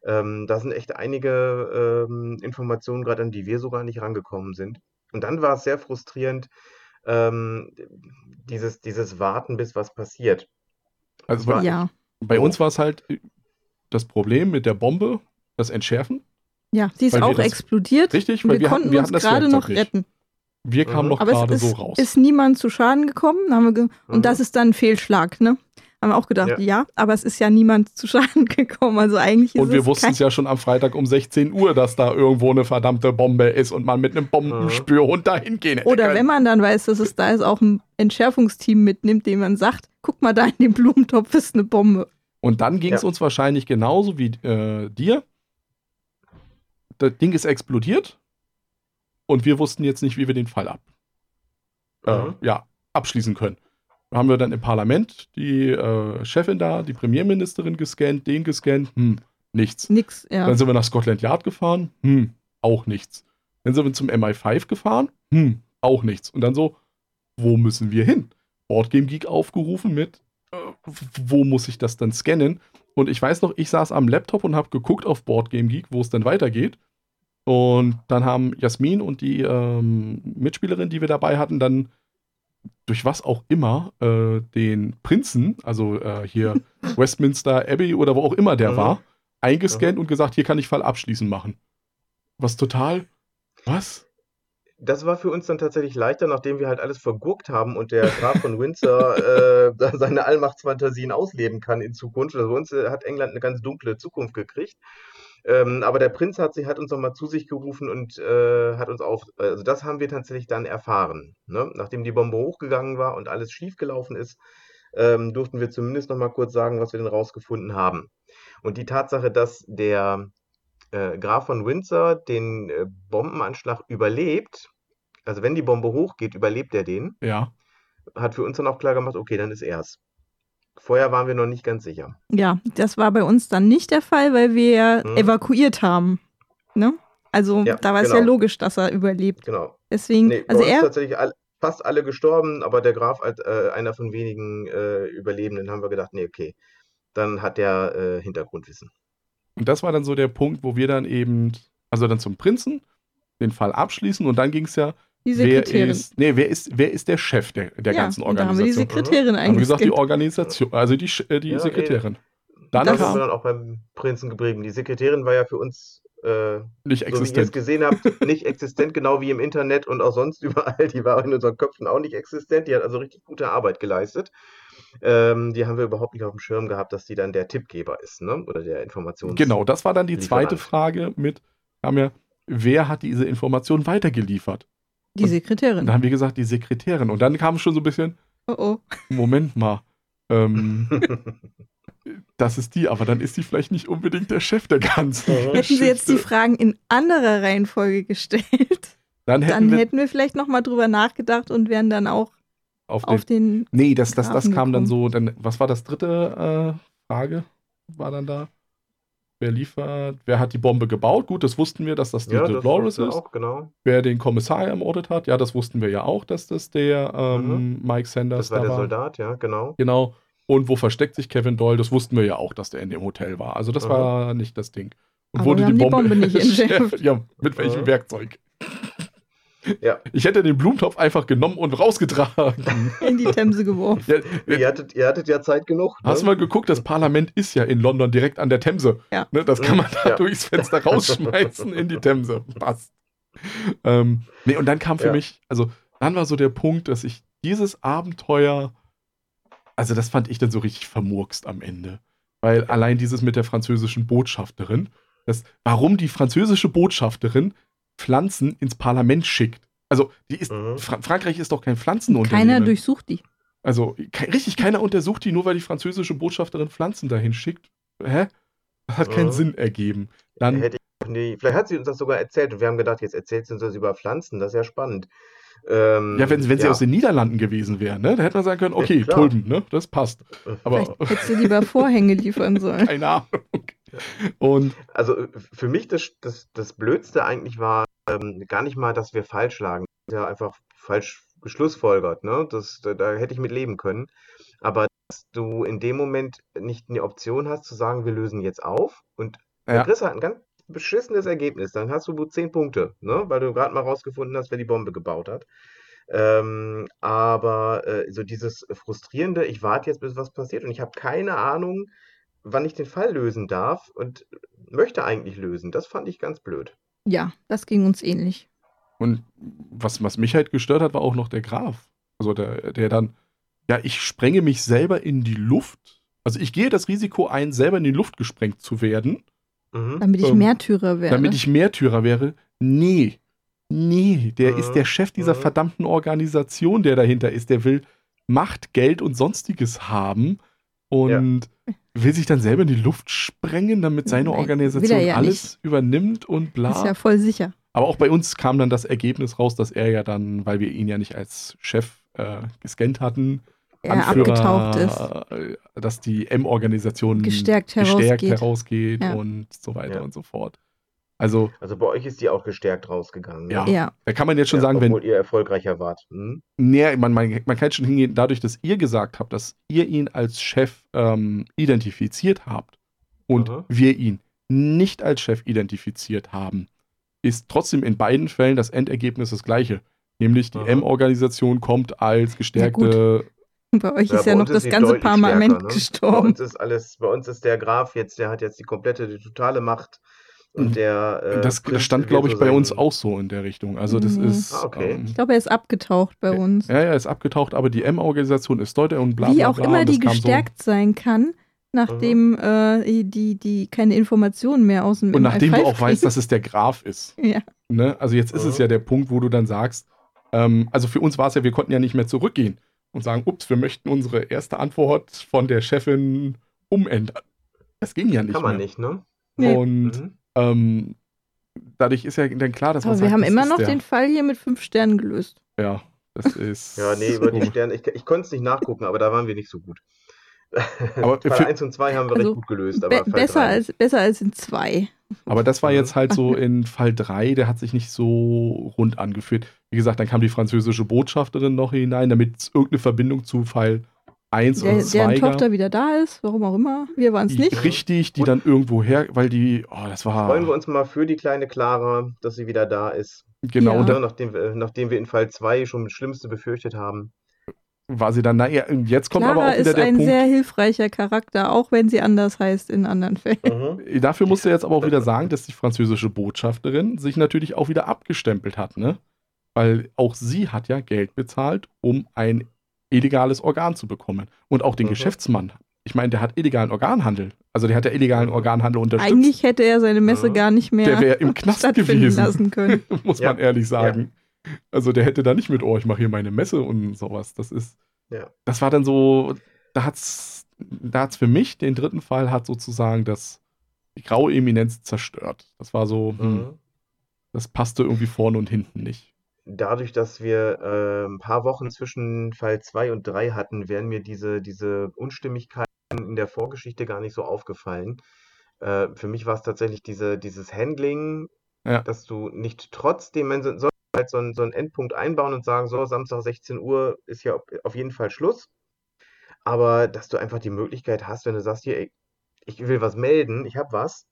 Ähm, da sind echt einige ähm, Informationen gerade, an die wir sogar nicht rangekommen sind. Und dann war es sehr frustrierend, ähm, dieses, dieses Warten, bis was passiert. Also war- bei, ja. bei uns war es halt äh, das Problem mit der Bombe, das Entschärfen. Ja, sie ist Weil auch das- explodiert. Richtig, weil wir, wir, konnten hatten, wir uns gerade noch nicht. retten. Wir kamen Mhm. noch Aber gerade es so ist, raus. ist niemand zu Schaden gekommen. Haben wir ge Mhm. Und das ist dann ein Fehlschlag, ne? Haben wir auch gedacht, Ja. ja, aber es ist ja niemand zu Schaden gekommen. Also eigentlich ist und wir wussten es ja schon am Freitag um 16 Uhr, dass da irgendwo eine verdammte Bombe ist und man mit einem Bombenspürhund dahin gehen hätte Oder können. wenn man dann weiß, dass es da ist, auch ein Entschärfungsteam mitnimmt, dem man sagt, guck mal, da in dem Blumentopf ist eine Bombe. Und dann ging es Ja. uns wahrscheinlich genauso wie äh, dir. Das Ding ist explodiert und wir wussten jetzt nicht, wie wir den Fall ab, äh, ja, abschließen können. Da haben wir dann im Parlament die äh, Chefin da, die Premierministerin gescannt, den gescannt, hm, nichts. Nix, ja. Dann sind wir nach Scotland Yard gefahren, hm, auch nichts. Dann sind wir zum MI5 gefahren, hm, auch nichts. Und dann so, wo müssen wir hin? Boardgame Geek aufgerufen mit, äh, wo muss ich das dann scannen? Und ich weiß noch, ich saß am Laptop und habe geguckt auf Boardgame Geek, wo es dann weitergeht. Und dann haben Jasmin und die ähm, Mitspielerin, die wir dabei hatten, dann durch was auch immer äh, den Prinzen, also äh, hier Westminster Abbey oder wo auch immer der Mhm. war, eingescannt Mhm. und gesagt, hier kann ich Fall abschließen machen. Was total Was? Das war für uns dann tatsächlich leichter, nachdem wir halt alles vergurkt haben und der Graf von Windsor äh, seine Allmachtsfantasien ausleben kann in Zukunft. Also bei uns äh, hat England eine ganz dunkle Zukunft gekriegt. Ähm, aber der Prinz hat, sich, hat uns nochmal zu sich gerufen und äh, hat uns auf, also das haben wir tatsächlich dann erfahren. Ne? Nachdem die Bombe hochgegangen war und alles schiefgelaufen ist, ähm, durften wir zumindest nochmal kurz sagen, was wir denn rausgefunden haben. Und die Tatsache, dass der äh, Graf von Windsor den äh, Bombenanschlag überlebt, also wenn die Bombe hochgeht, überlebt er den, Ja. hat für uns dann auch klar gemacht, okay, dann ist er's. Vorher waren wir noch nicht ganz sicher. Ja, das war bei uns dann nicht der Fall, weil wir ja Mhm. evakuiert haben. Ne? Also Ja, da war es genau. ja logisch, dass er überlebt. Genau. Deswegen, Nee, also bei uns er, tatsächlich all, fast alle gestorben, aber der Graf als äh, einer von wenigen äh, Überlebenden haben wir gedacht, nee, okay, dann hat der äh, Hintergrundwissen. Und das war dann so der Punkt, wo wir dann eben, also dann zum Prinzen, den Fall abschließen und dann ging es ja, die wer Sekretärin. ist, nee, wer ist, wer ist der Chef der, der ja, ganzen und da haben wir die Organisation? Sekretärin Haben wir gesagt, die. Organisation, also die, äh, die Ja, Sekretärin. Dann Das Das- sind wir kam dann auch beim Prinzen geblieben. Die Sekretärin war ja für uns, äh, nicht so wie ihr es existent. gesehen habt, nicht existent, genau wie im Internet und auch sonst überall. Die war in unseren Köpfen auch nicht existent. Die hat also richtig gute Arbeit geleistet. Ähm, die haben wir überhaupt nicht auf dem Schirm gehabt, dass die dann der Tippgeber ist, ne? Oder der Informations. Genau, das war dann die zweite Lieferant. Frage mit, haben ja, wer hat diese Information weitergeliefert? Die Und Sekretärin. dann haben wir gesagt, die Sekretärin. Und dann kam schon so ein bisschen, Oh oh. Moment mal, ähm, das ist die, aber dann ist die vielleicht nicht unbedingt der Chef der ganzen. Hätten Sie jetzt die Geschichte. Fragen in anderer Reihenfolge gestellt, Dann hätten dann wir hätten wir vielleicht nochmal drüber nachgedacht und wären dann auch auf, auf den, den. Nee, das, das, das Grafen kam dann so, dann, was war das dritte äh, Frage? War dann da? Wer liefert, wer hat die Bombe gebaut? Gut, das wussten wir, dass das die ja, das Dolores ist. auch, genau. Wer den Kommissar ermordet hat, ja, das wussten wir ja auch, dass das der ähm, Mike Sanders Das war der war. Soldat, ja, genau. Genau. Und wo versteckt sich Kevin Doyle? Das wussten wir ja auch, dass der in dem Hotel war. Also das Mhm. war nicht das Ding. Und Aber wir haben die Bombe nicht entschärft. ja, mit welchem Mhm. Werkzeug? Ja. Ich hätte den Blumentopf einfach genommen und rausgetragen. in die Themse geworfen. ja, Ihr hattet, ihr hattet ja Zeit genug. Hast du ne? mal geguckt, das Parlament ist ja in London direkt an der Themse. Ja. Ne, das kann man da Ja. durchs Fenster rausschmeißen in die Themse. Passt. Ähm, nee, und dann kam für Ja. mich, also dann war so der Punkt, dass ich dieses Abenteuer, also das fand ich dann so richtig vermurkst am Ende. Weil allein dieses mit der französischen Botschafterin, das, warum die französische Botschafterin Pflanzen ins Parlament schickt. Also, die ist, Mhm. Fra Frankreich ist doch kein Pflanzenunternehmen. Keiner durchsucht die. Also, ke richtig, keiner untersucht die, nur weil die französische Botschafterin Pflanzen dahin schickt. Hä? Das hat keinen Mhm. Sinn ergeben. Dann, Hätte ich auch nie, vielleicht hat sie uns das sogar erzählt und wir haben gedacht, jetzt erzählt sie uns das über Pflanzen, das ist ja spannend. Ähm, ja, wenn, wenn sie ja. aus den Niederlanden gewesen wäre, ne? Da hätte man sagen können, Ja, okay, klar. Tulpen, ne? Das passt. Aber Vielleicht hättest du lieber Vorhänge liefern sollen. keine Ahnung. Und Also für mich das, das, das Blödste eigentlich war ähm, gar nicht mal, dass wir falsch lagen. Das ist ja einfach falsch geschlussfolgert, ne? Das, da, da hätte ich mit leben können. Aber dass du in dem Moment nicht eine Option hast zu sagen, wir lösen jetzt auf und Ja. du halt ein ganz beschissenes Ergebnis. Dann hast du nur 10 Punkte, ne? Weil du gerade mal rausgefunden hast, wer die Bombe gebaut hat. Ähm, aber äh, so dieses Frustrierende, ich warte jetzt, bis was passiert und ich habe keine Ahnung, wann ich den Fall lösen darf und möchte eigentlich lösen. Das fand ich ganz blöd. Ja, das ging uns ähnlich. Und was, was mich halt gestört hat, war auch noch der Graf. Also der, der dann, ja, ich sprenge mich selber in die Luft. Also ich gehe das Risiko ein, selber in die Luft gesprengt zu werden, Mhm. Damit ich Ähm, Märtyrer werde. damit ich Märtyrer wäre. Nee. Nee, der Mhm. ist der Chef dieser Mhm. verdammten Organisation, der dahinter ist. Der will Macht, Geld und sonstiges haben und will sich dann selber in die Luft sprengen, damit seine Organisation ja alles übernimmt und bla. ist ja voll sicher. Aber auch bei uns kam dann das Ergebnis raus, dass er ja dann, weil wir ihn ja nicht als Chef äh, gescannt hatten, Er abgetaucht ist. äh, dass die M-Organisation Gestärkt gestärkt herausgeht. herausgeht Ja. und so weiter Ja. und so fort. Also, Also bei euch ist die auch gestärkt rausgegangen. Ja. Ne? Ja, da kann man jetzt schon Ja, sagen, wenn, obwohl ihr erfolgreicher wart. Hm? nee, man, man, man kann schon hingehen, dadurch, dass ihr gesagt habt, dass ihr ihn als Chef ähm, identifiziert habt und Aha. wir ihn nicht als Chef identifiziert haben, ist trotzdem in beiden Fällen das Endergebnis das gleiche. Nämlich die Aha. M-Organisation kommt als gestärkte bei euch ist bei ja noch das ganze Parlament stärker, ne? Bei gestorben. uns ist alles, bei uns ist der Graf jetzt, der hat jetzt die komplette, die totale Macht Und der. Äh, das, das Prinz stand, glaube ich, so bei uns auch so in der Richtung. Also das Nee. ist. Ah, okay. ähm, Ich glaube, er ist abgetaucht bei uns. ja, ja, ist abgetaucht, aber die M-Organisation ist dort und bla bla Wie auch bla. immer die gestärkt sein kann, nachdem äh, die, die keine Informationen mehr aus dem So, und nachdem du MI5 auch weißt, dass es der Graf ist. Ja. Ne? Also jetzt ist es Mhm. ja der Punkt, wo du dann sagst, ähm, also für uns war es ja, wir konnten ja nicht mehr zurückgehen und sagen, ups, wir möchten unsere erste Antwort von der Chefin umändern. Das ging ja nicht Kann man mehr. nicht, ne? Nee. Und Mhm. Ähm, dadurch ist ja dann klar, dass man Aber wir sagt, haben das immer noch der, den Fall hier mit fünf Sternen gelöst. Ja, das ist. Ja, nee, über die. Sterne. Ich, ich konnte es nicht nachgucken, aber da waren wir nicht so gut. Aber Fall für- 1 und 2 haben wir Also, recht gut gelöst. Aber Be Fall besser, als, besser als in zwei. Aber das war Mhm. jetzt halt so in Fall 3, der hat sich nicht so rund angefühlt. Wie gesagt, dann kam die französische Botschafterin noch hinein, damit es irgendeine Verbindung zu Fall 1 Der, und deren 2 gab. Tochter wieder da ist, warum auch immer. Wir waren es nicht. Richtig, die Und- dann irgendwo her, weil die, oh, das war. Freuen wir uns mal für die kleine Clara, dass sie wieder da ist. Genau, Ja. und dann nachdem, wir, nachdem wir in Fall 2 schon das Schlimmste befürchtet haben. war sie dann, naja, jetzt kommt aber Clara auch wieder ist der ein Punkt. sehr hilfreicher Charakter, auch wenn sie anders heißt in anderen Fällen. Mhm. Dafür musst du jetzt aber auch wieder sagen, dass die französische Botschafterin sich natürlich auch wieder abgestempelt hat, ne? Weil auch sie hat ja Geld bezahlt, um ein illegales Organ zu bekommen. Und auch den Mhm. Geschäftsmann. Ich meine, der hat illegalen Organhandel. Also der hat ja illegalen Mhm. Organhandel unterstützt. Eigentlich hätte er seine Messe Ja. gar nicht mehr der wäre im Knast stattfinden gewesen, lassen können. muss Ja. man ehrlich sagen. Also der hätte da nicht mit, oh, ich mache hier meine Messe und sowas. Das ist, Ja. das war dann so, da hat's, da hat's für mich den dritten Fall hat sozusagen das die graue Eminenz zerstört. Das war so, hm, Mhm. das passte irgendwie vorne und hinten nicht. Dadurch, dass wir äh, ein paar Wochen zwischen Fall 2 und 3 hatten, wären mir diese, diese Unstimmigkeiten in der Vorgeschichte gar nicht so aufgefallen. Äh, für mich war es tatsächlich diese, dieses Handling, Ja. dass du nicht trotzdem, man so- soll halt so einen, so einen Endpunkt einbauen und sagen, so, Samstag 16 Uhr ist ja auf, auf jeden Fall Schluss. Aber dass du einfach die Möglichkeit hast, wenn du sagst, hier, ey, ich will was melden, ich habe was,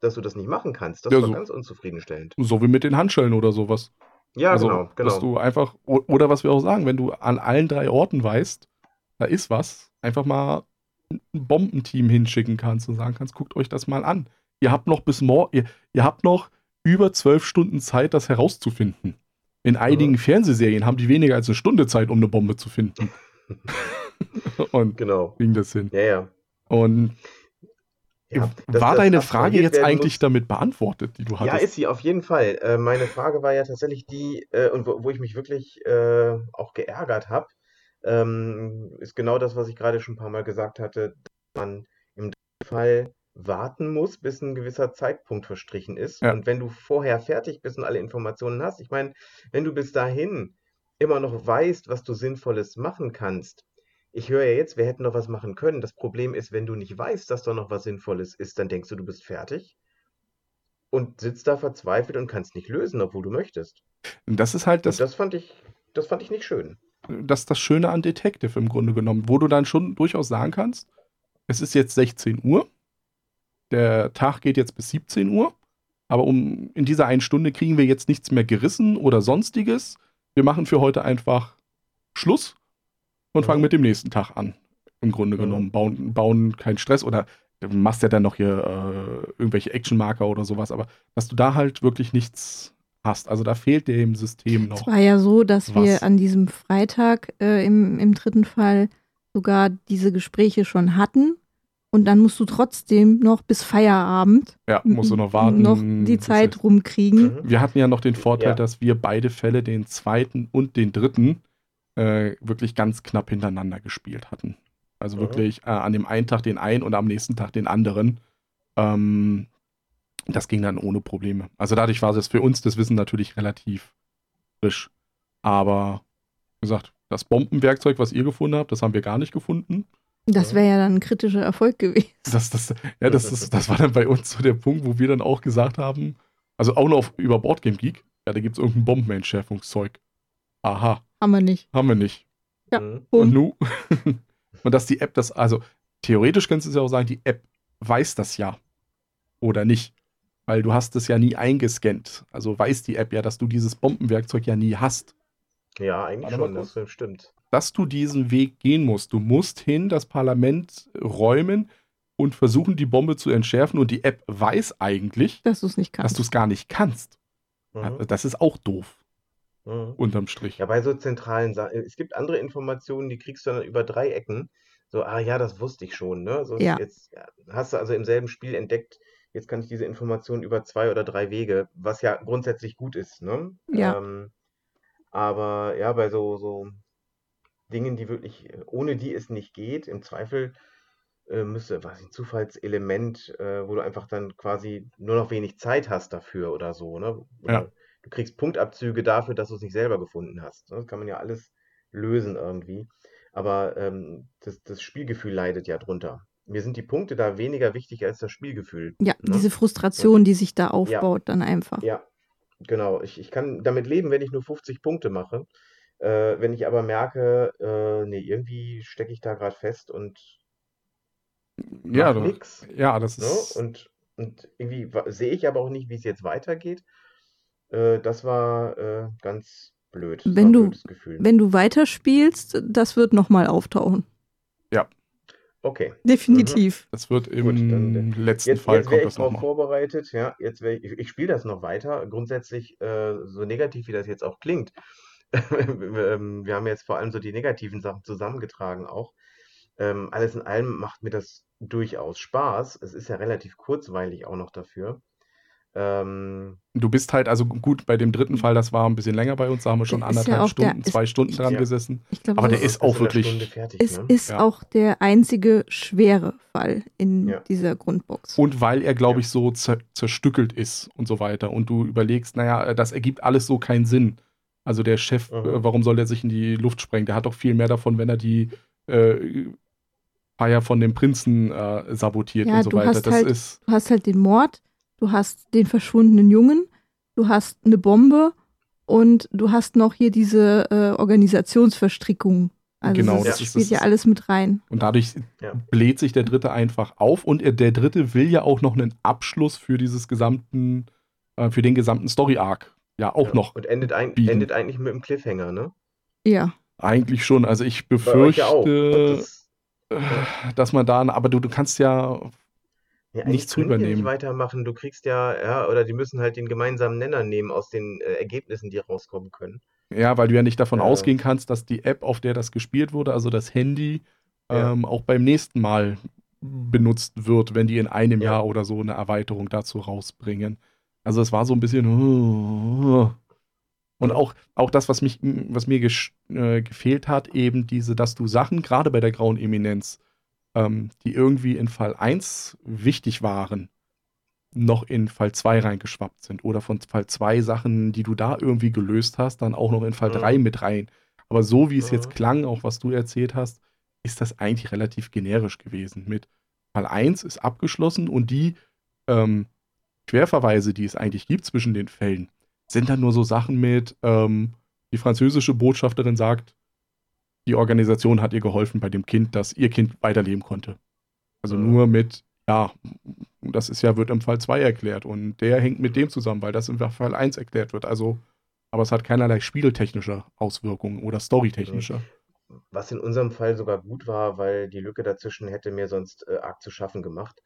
dass du das nicht machen kannst. Das Ja, war so. ganz unzufriedenstellend. So wie mit den Handschellen oder sowas. Ja, also, genau, dass genau. du einfach, oder was wir auch sagen, wenn du an allen drei Orten weißt, da ist was, einfach mal ein Bombenteam hinschicken kannst und sagen kannst, guckt euch das mal an. Ihr habt noch bis morgen, ihr, ihr habt noch über zwölf Stunden Zeit, das herauszufinden. In einigen Mhm. Fernsehserien haben die weniger als eine Stunde Zeit, um eine Bombe zu finden. und Genau. kriegen das hin. Ja, ja. Und Ja, war deine Frage jetzt eigentlich muss- damit beantwortet, die du Ja, hattest? ist sie auf jeden Fall. Äh, meine Frage war ja tatsächlich die, äh, und wo, wo ich mich wirklich äh, auch geärgert habe, ähm, ist genau das, was ich gerade schon ein paar Mal gesagt hatte, dass man im Fall warten muss, bis ein gewisser Zeitpunkt verstrichen ist. Ja. Und wenn du vorher fertig bist und alle Informationen hast, ich meine, wenn du bis dahin immer noch weißt, was du Sinnvolles machen kannst, ich höre ja jetzt, wir hätten noch was machen können. Das Problem ist, wenn du nicht weißt, dass da noch was Sinnvolles ist, dann denkst du, du bist fertig und sitzt da verzweifelt und kannst nicht lösen, obwohl du möchtest. das ist halt Das, das, das fand ich, das fand ich nicht schön. das ist das Schöne an Detective im Grunde genommen, wo du dann schon durchaus sagen kannst, es ist jetzt 16 Uhr, der Tag geht jetzt bis 17 Uhr, aber um in dieser einen Stunde kriegen wir jetzt nichts mehr gerissen oder sonstiges. Wir machen für heute einfach Schluss und fangen mit dem nächsten Tag an. Im Grunde Mhm. genommen bauen, bauen keinen Stress oder du machst ja dann noch hier äh, irgendwelche Actionmarker oder sowas, aber dass du da halt wirklich nichts hast. Also da fehlt dem System noch. Es war ja so, dass wir Was? an diesem Freitag äh, im, im dritten Fall sogar diese Gespräche schon hatten. Und dann musst du trotzdem noch bis Feierabend Ja, musst du noch warten. noch die Zeit rumkriegen. Mhm. Wir hatten ja noch den Vorteil, Ja. dass wir beide Fälle, den zweiten und den dritten, äh, wirklich ganz knapp hintereinander gespielt hatten. Also Mhm. wirklich äh, an dem einen Tag den einen und am nächsten Tag den anderen. Ähm, das ging dann ohne Probleme. Also dadurch war es für uns das Wissen natürlich relativ frisch. Aber wie gesagt, das Bombenwerkzeug, was ihr gefunden habt, das haben wir gar nicht gefunden. Das wäre ja dann ein kritischer Erfolg gewesen. Das, das, ja, das, das, das war dann bei uns so der Punkt, wo wir dann auch gesagt haben, also auch noch auf, über Boardgame Geek, ja, da gibt es irgendein Bombenentschärfungszeug. Aha, Haben wir nicht. haben wir nicht. Ja. Mhm. Und Bumm. nu? Und dass die App das, also theoretisch könntest du ja auch sagen, die App weiß das ja. Oder nicht. Weil du hast es ja nie eingescannt. Also weiß die App ja, dass du dieses Bombenwerkzeug ja nie hast. Ja, eigentlich schon, das stimmt. dass du diesen Weg gehen musst. Du musst hin das Parlament räumen, und versuchen, die Bombe zu entschärfen und die App weiß eigentlich, Dass du es nicht dass du es gar nicht kannst. Mhm. Das ist auch doof, Mhm. unterm Strich. Ja, bei so zentralen Sachen. Es gibt andere Informationen, die kriegst du dann über drei Ecken. So, ah ja, das wusste ich schon, ne? So, Ja. Jetzt hast du also im selben Spiel entdeckt, jetzt kann ich diese Informationen über zwei oder drei Wege, was ja grundsätzlich gut ist, ne? Ja. Ähm, aber ja, bei so, so Dingen, die wirklich, ohne die es nicht geht, im Zweifel äh, müsste, was ein Zufallselement, äh, wo du einfach dann quasi nur noch wenig Zeit hast dafür oder so, ne? Oder Ja. Du kriegst Punktabzüge dafür, dass du es nicht selber gefunden hast. ne? Das kann man ja alles lösen irgendwie. Aber ähm, das, das Spielgefühl leidet ja drunter. Mir sind die Punkte da weniger wichtig als das Spielgefühl. Ja, ne? diese Frustration, die sich da aufbaut, dann einfach. Ja, genau. Ich, ich kann damit leben, wenn ich nur 50 Punkte mache. Äh, wenn ich aber merke, äh, nee, irgendwie stecke ich da gerade fest und Ja, nix. ja, das Ne? ist. Und, und irgendwie sehe ich aber auch nicht, wie es jetzt weitergeht. Äh, das war äh, ganz blöd. Das Wenn du-. Wenn du weiterspielst, das wird nochmal auftauchen. Okay. Definitiv. Das wird im Gut, dann- letzten Jetzt, Fall jetzt kommt ich das nochmal. vorbereitet, ja, jetzt ich, ich spiele das noch weiter. Grundsätzlich, äh, so negativ wie das jetzt auch klingt, ähm, wir haben jetzt vor allem so die negativen Sachen zusammengetragen auch. Ähm, alles in allem macht mir das durchaus Spaß. Es ist ja relativ kurzweilig auch noch dafür. Ähm, Du bist halt, also gut, bei dem dritten Fall, das war ein bisschen länger bei uns, da haben wir schon Der ist ja anderthalb auch der- Stunden, ist- zwei Stunden dran Ja. gesessen. Ich glaube, Aber der ist auch wirklich- fertig, es ne? ist Ja. auch der einzige schwere Fall in Ja. dieser Grundbox. Und weil er, glaube Ja. ich, so zer zerstückelt ist und so weiter. Und du überlegst, naja, das ergibt alles so keinen Sinn. Also der Chef, Mhm. äh, warum soll der sich in die Luft sprengen? Der hat doch viel mehr davon, wenn er die äh, Feier von dem Prinzen äh, sabotiert Ja, und so du weiter. hast Das halt- ist, Du hast halt den Mord, du hast den verschwundenen Jungen, du hast eine Bombe und du hast noch hier diese äh, Organisationsverstrickung. Also Genau, das, das ist- spielt das ja ist- alles mit rein. und dadurch Ja. bläht sich der Dritte einfach auf. Und er, der Dritte will ja auch noch einen Abschluss für dieses gesamten, äh, für den gesamten Story-Arc. Ja, auch Ja. noch. Und endet, ein, endet eigentlich mit einem Cliffhanger, ne? Ja. Eigentlich schon. Also ich befürchte, ja auch. Das, äh, dass man da, aber du, du kannst ja, ja, eigentlich nichts rübernehmen. nicht weitermachen. Du kriegst ja, ja, oder die müssen halt den gemeinsamen Nenner nehmen aus den äh, Ergebnissen, die rauskommen können. ja, weil du ja nicht davon Ja. ausgehen kannst, dass die App, auf der das gespielt wurde, also das Handy, Ja. ähm, auch beim nächsten Mal benutzt wird, wenn die in einem Ja. Jahr oder so eine Erweiterung dazu rausbringen. Also es war so ein bisschen. uh, Und auch, auch das, was, mich, was mir äh, gefehlt hat, eben diese, dass du Sachen, gerade bei der grauen Eminenz, ähm, die irgendwie in Fall 1 wichtig waren, noch in Fall 2 reingeschwappt sind. Oder von Fall 2 Sachen, die du da irgendwie gelöst hast, dann auch noch in Fall Mhm. 3 mit rein. Aber so wie es jetzt Mhm. klang, auch was du erzählt hast, ist das eigentlich relativ generisch gewesen. Mit Fall 1 ist abgeschlossen und die ähm, Querverweise, die es eigentlich gibt zwischen den Fällen, sind dann nur so Sachen mit, ähm, die französische Botschafterin sagt, die Organisation hat ihr geholfen bei dem Kind, dass ihr Kind weiterleben konnte. Also Mhm. nur mit, ja, das ist ja, wird im Fall 2 erklärt und der hängt mit dem zusammen, weil das im Fall 1 erklärt wird. Also, aber es hat keinerlei spieltechnische Auswirkungen oder storytechnische. Was in unserem Fall sogar gut war, weil die Lücke dazwischen hätte mir sonst äh, arg zu schaffen gemacht.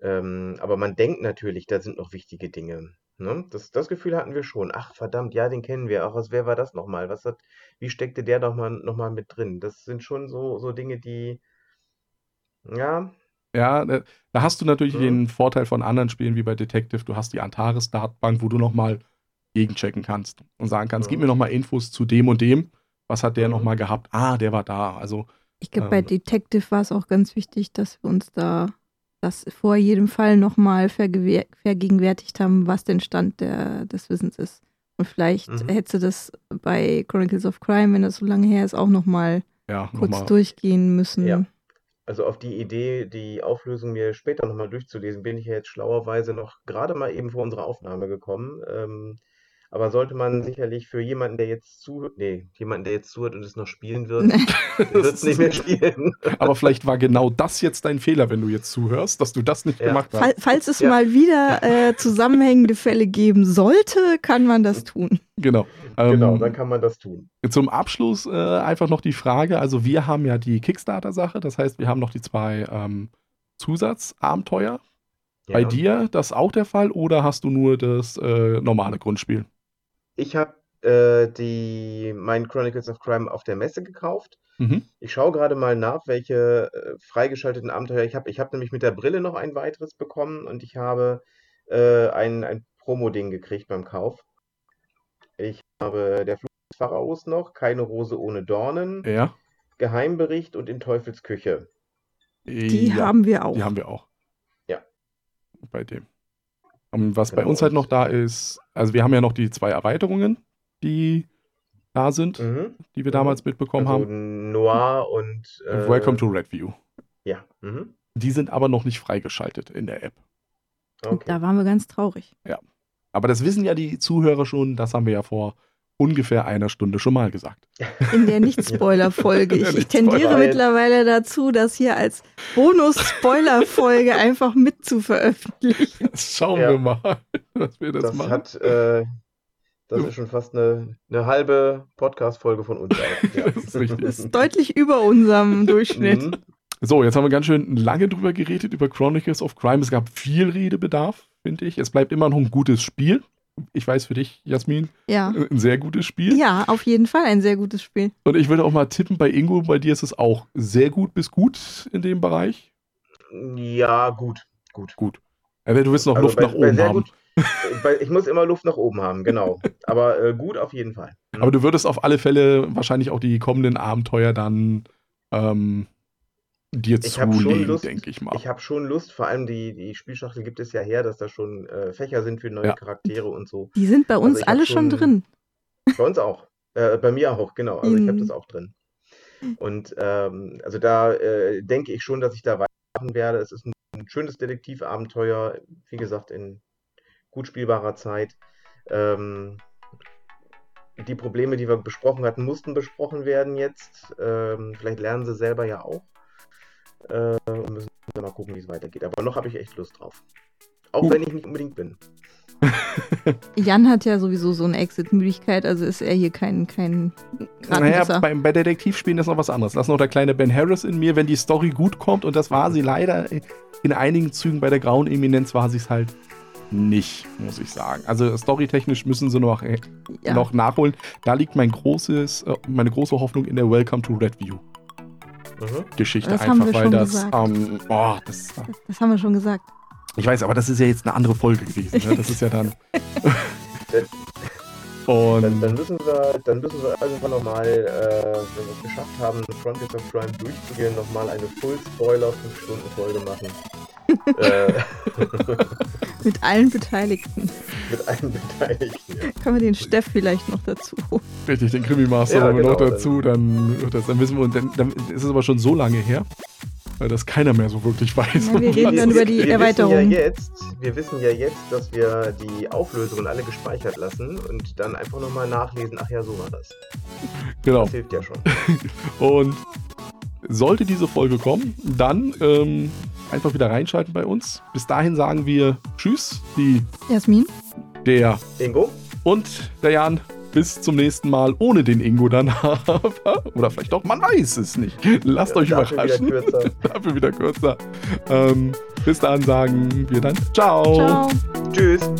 Ähm, aber man denkt natürlich, da sind noch wichtige Dinge. Ne? Das, das Gefühl hatten wir schon. Ach, verdammt, ja, den kennen wir. Ach, was, wer war das nochmal? Was hat, wie steckte der noch mal, noch mal mit drin? Das sind schon so, so Dinge, die, ja, Ja, da hast du natürlich Mhm. den Vorteil von anderen Spielen wie bei Detective. Du hast die Antares-Datenbank, wo du nochmal gegenchecken kannst und sagen kannst, gib Mhm. mir nochmal Infos zu dem und dem. Was hat der Mhm. nochmal gehabt? Ah, der war da. Also, Ich glaube, bei Ähm. Detective war es auch ganz wichtig, dass wir uns da das vor jedem Fall nochmal vergegenwärtigt haben, was denn Stand der, des Wissens ist. Und vielleicht Mhm. hättest du das bei Chronicles of Crime, wenn das so lange her ist, auch nochmal ja, kurz nochmal. durchgehen müssen. Ja. Also auf die Idee, die Auflösung mir später nochmal durchzulesen, bin ich ja jetzt schlauerweise noch gerade mal eben vor unserer Aufnahme gekommen. Ähm, aber sollte man sicherlich für jemanden, der jetzt zuhört, nee, jemanden, der jetzt zuhört und es noch spielen wird, wird es nicht mehr spielen. Aber vielleicht war genau das jetzt dein Fehler, wenn du jetzt zuhörst, dass du das nicht Ja. gemacht hast. Fall, falls es Ja. mal wieder äh, zusammenhängende Fälle geben sollte, kann man das tun. Genau. Genau, Ähm, dann kann man das tun. Zum Abschluss äh, einfach noch die Frage, also wir haben ja die Kickstarter-Sache, das heißt, wir haben noch die zwei ähm, Zusatzabenteuer. Ja. Bei dir das auch der Fall oder hast du nur das äh, normale Grundspiel? Ich habe äh, die mein Chronicles of Crime auf der Messe gekauft. Mhm. Ich schaue gerade mal nach, welche äh, freigeschalteten Abenteuer ich habe. Ich habe nämlich mit der Brille noch ein weiteres bekommen und ich habe äh, ein, ein Promo-Ding gekriegt beim Kauf. Ich habe der Fluch des Pharaos noch, keine Rose ohne Dornen, Ja. Geheimbericht und in Teufels Küche. Die ja, haben wir auch. Die haben wir auch. Ja. Bei dem. Und was bei Genau, uns halt noch da ist, also wir haben ja noch die zwei Erweiterungen, die da sind, Mhm. die wir Mhm. damals mitbekommen Also haben. Noir und äh, Welcome to Redview. Ja. Mhm. Die sind aber noch nicht freigeschaltet in der App. Okay. Da waren wir ganz traurig. Aber das wissen ja die Zuhörer schon, das haben wir ja vor ungefähr einer Stunde schon mal gesagt. In der Nicht-Spoiler-Folge. Ich, ich tendiere mittlerweile dazu, das hier als Bonus-Spoiler-Folge einfach mit zu veröffentlichen. Schauen Ja. wir mal, was wir das, Das machen. hat, äh, das ist schon fast eine, eine halbe Podcast-Folge von uns. Ja. Das ist richtig. Das ist deutlich über unserem Durchschnitt. Mhm. So, jetzt haben wir ganz schön lange drüber geredet, über Chronicles of Crime. Es gab viel Redebedarf, finde ich. Es bleibt immer noch ein gutes Spiel. Ich weiß für dich, Jasmin, Ja. ein sehr gutes Spiel. Ja, auf jeden Fall ein sehr gutes Spiel. Und ich würde auch mal tippen, bei Ingo, bei dir ist es auch sehr gut bis gut in dem Bereich. Ja, gut, gut. Gut. Aber du willst noch Also Luft bei- nach oben haben. gut- ich muss immer Luft nach oben haben, genau. Aber äh, gut auf jeden Fall. Aber du würdest auf alle Fälle wahrscheinlich auch die kommenden Abenteuer dann ähm, dir Ich hab schon zulegen, Lust. denke ich mal. Ich habe schon Lust, vor allem die, die Spielschachtel gibt es ja her, dass da schon äh, Fächer sind für neue Ja. Charaktere und so. Die sind bei uns Also ich hab alle schon schon- drin. Bei uns auch. Äh, bei mir auch, genau. Also ich habe das auch drin. Und ähm, also da äh, denke ich schon, dass ich da weitermachen werde. Es ist ein, ein schönes Detektivabenteuer, wie gesagt, in gut spielbarer Zeit. Ähm, die Probleme, die wir besprochen hatten, mussten besprochen werden jetzt. Ähm, vielleicht lernen sie selber ja auch. Äh, und müssen dann mal gucken, wie es weitergeht. Aber noch habe ich echt Lust drauf. Auch Gut. wenn ich nicht unbedingt bin. Jan hat ja sowieso so eine Exit-Müdigkeit, also ist er hier kein, kein Naja, bei, bei Detektivspielen ist noch was anderes. Lass noch der kleine Ben Harris in mir, wenn die Story gut kommt, und das war sie leider in einigen Zügen bei der Grauen Eminenz war sie es halt nicht, muss ich sagen. Also storytechnisch müssen sie noch, äh, ja. noch nachholen. Da liegt mein großes, äh, meine große Hoffnung in der Welcome to Redview. Geschichte Das einfach, weil das, ähm, oh, das, Das haben wir schon gesagt. ich weiß, aber das ist ja jetzt eine andere Folge gewesen. Ne? Das ist ja dann. Und Dann, dann müssen wir, dann müssen wir irgendwann nochmal, äh, wenn wir es geschafft haben, Chronicles of Crime durchzugehen, nochmal eine Full-Spoiler 5-Stunden-Folge machen. Äh, Mit allen Beteiligten. mit allen Beteiligten. Ja. Können wir den Steff vielleicht noch dazu holen. Richtig, den Krimi-Master Ja, holen wir noch genau, dazu, dann, das, dann wissen wir, und dann, dann ist es aber schon so lange her, weil das keiner mehr so wirklich weiß. Ja, wir reden dann über die wir Erweiterung. Wissen ja jetzt, wir wissen ja jetzt, dass wir die Auflösungen alle gespeichert lassen und dann einfach nochmal nachlesen, ach ja, so war das. genau. Das hilft ja schon. Und sollte diese Folge kommen, dann ähm, einfach wieder reinschalten bei uns. Bis dahin sagen wir Tschüss, die, Jasmin? der Ingo? und der Jan. Bis zum nächsten Mal ohne den Ingo dann. Oder vielleicht doch, man weiß es nicht. Lasst euch Dafür wieder überraschen. kürzer. Dafür wieder kürzer. Ähm, bis dahin sagen wir dann Ciao. Ciao. Tschüss.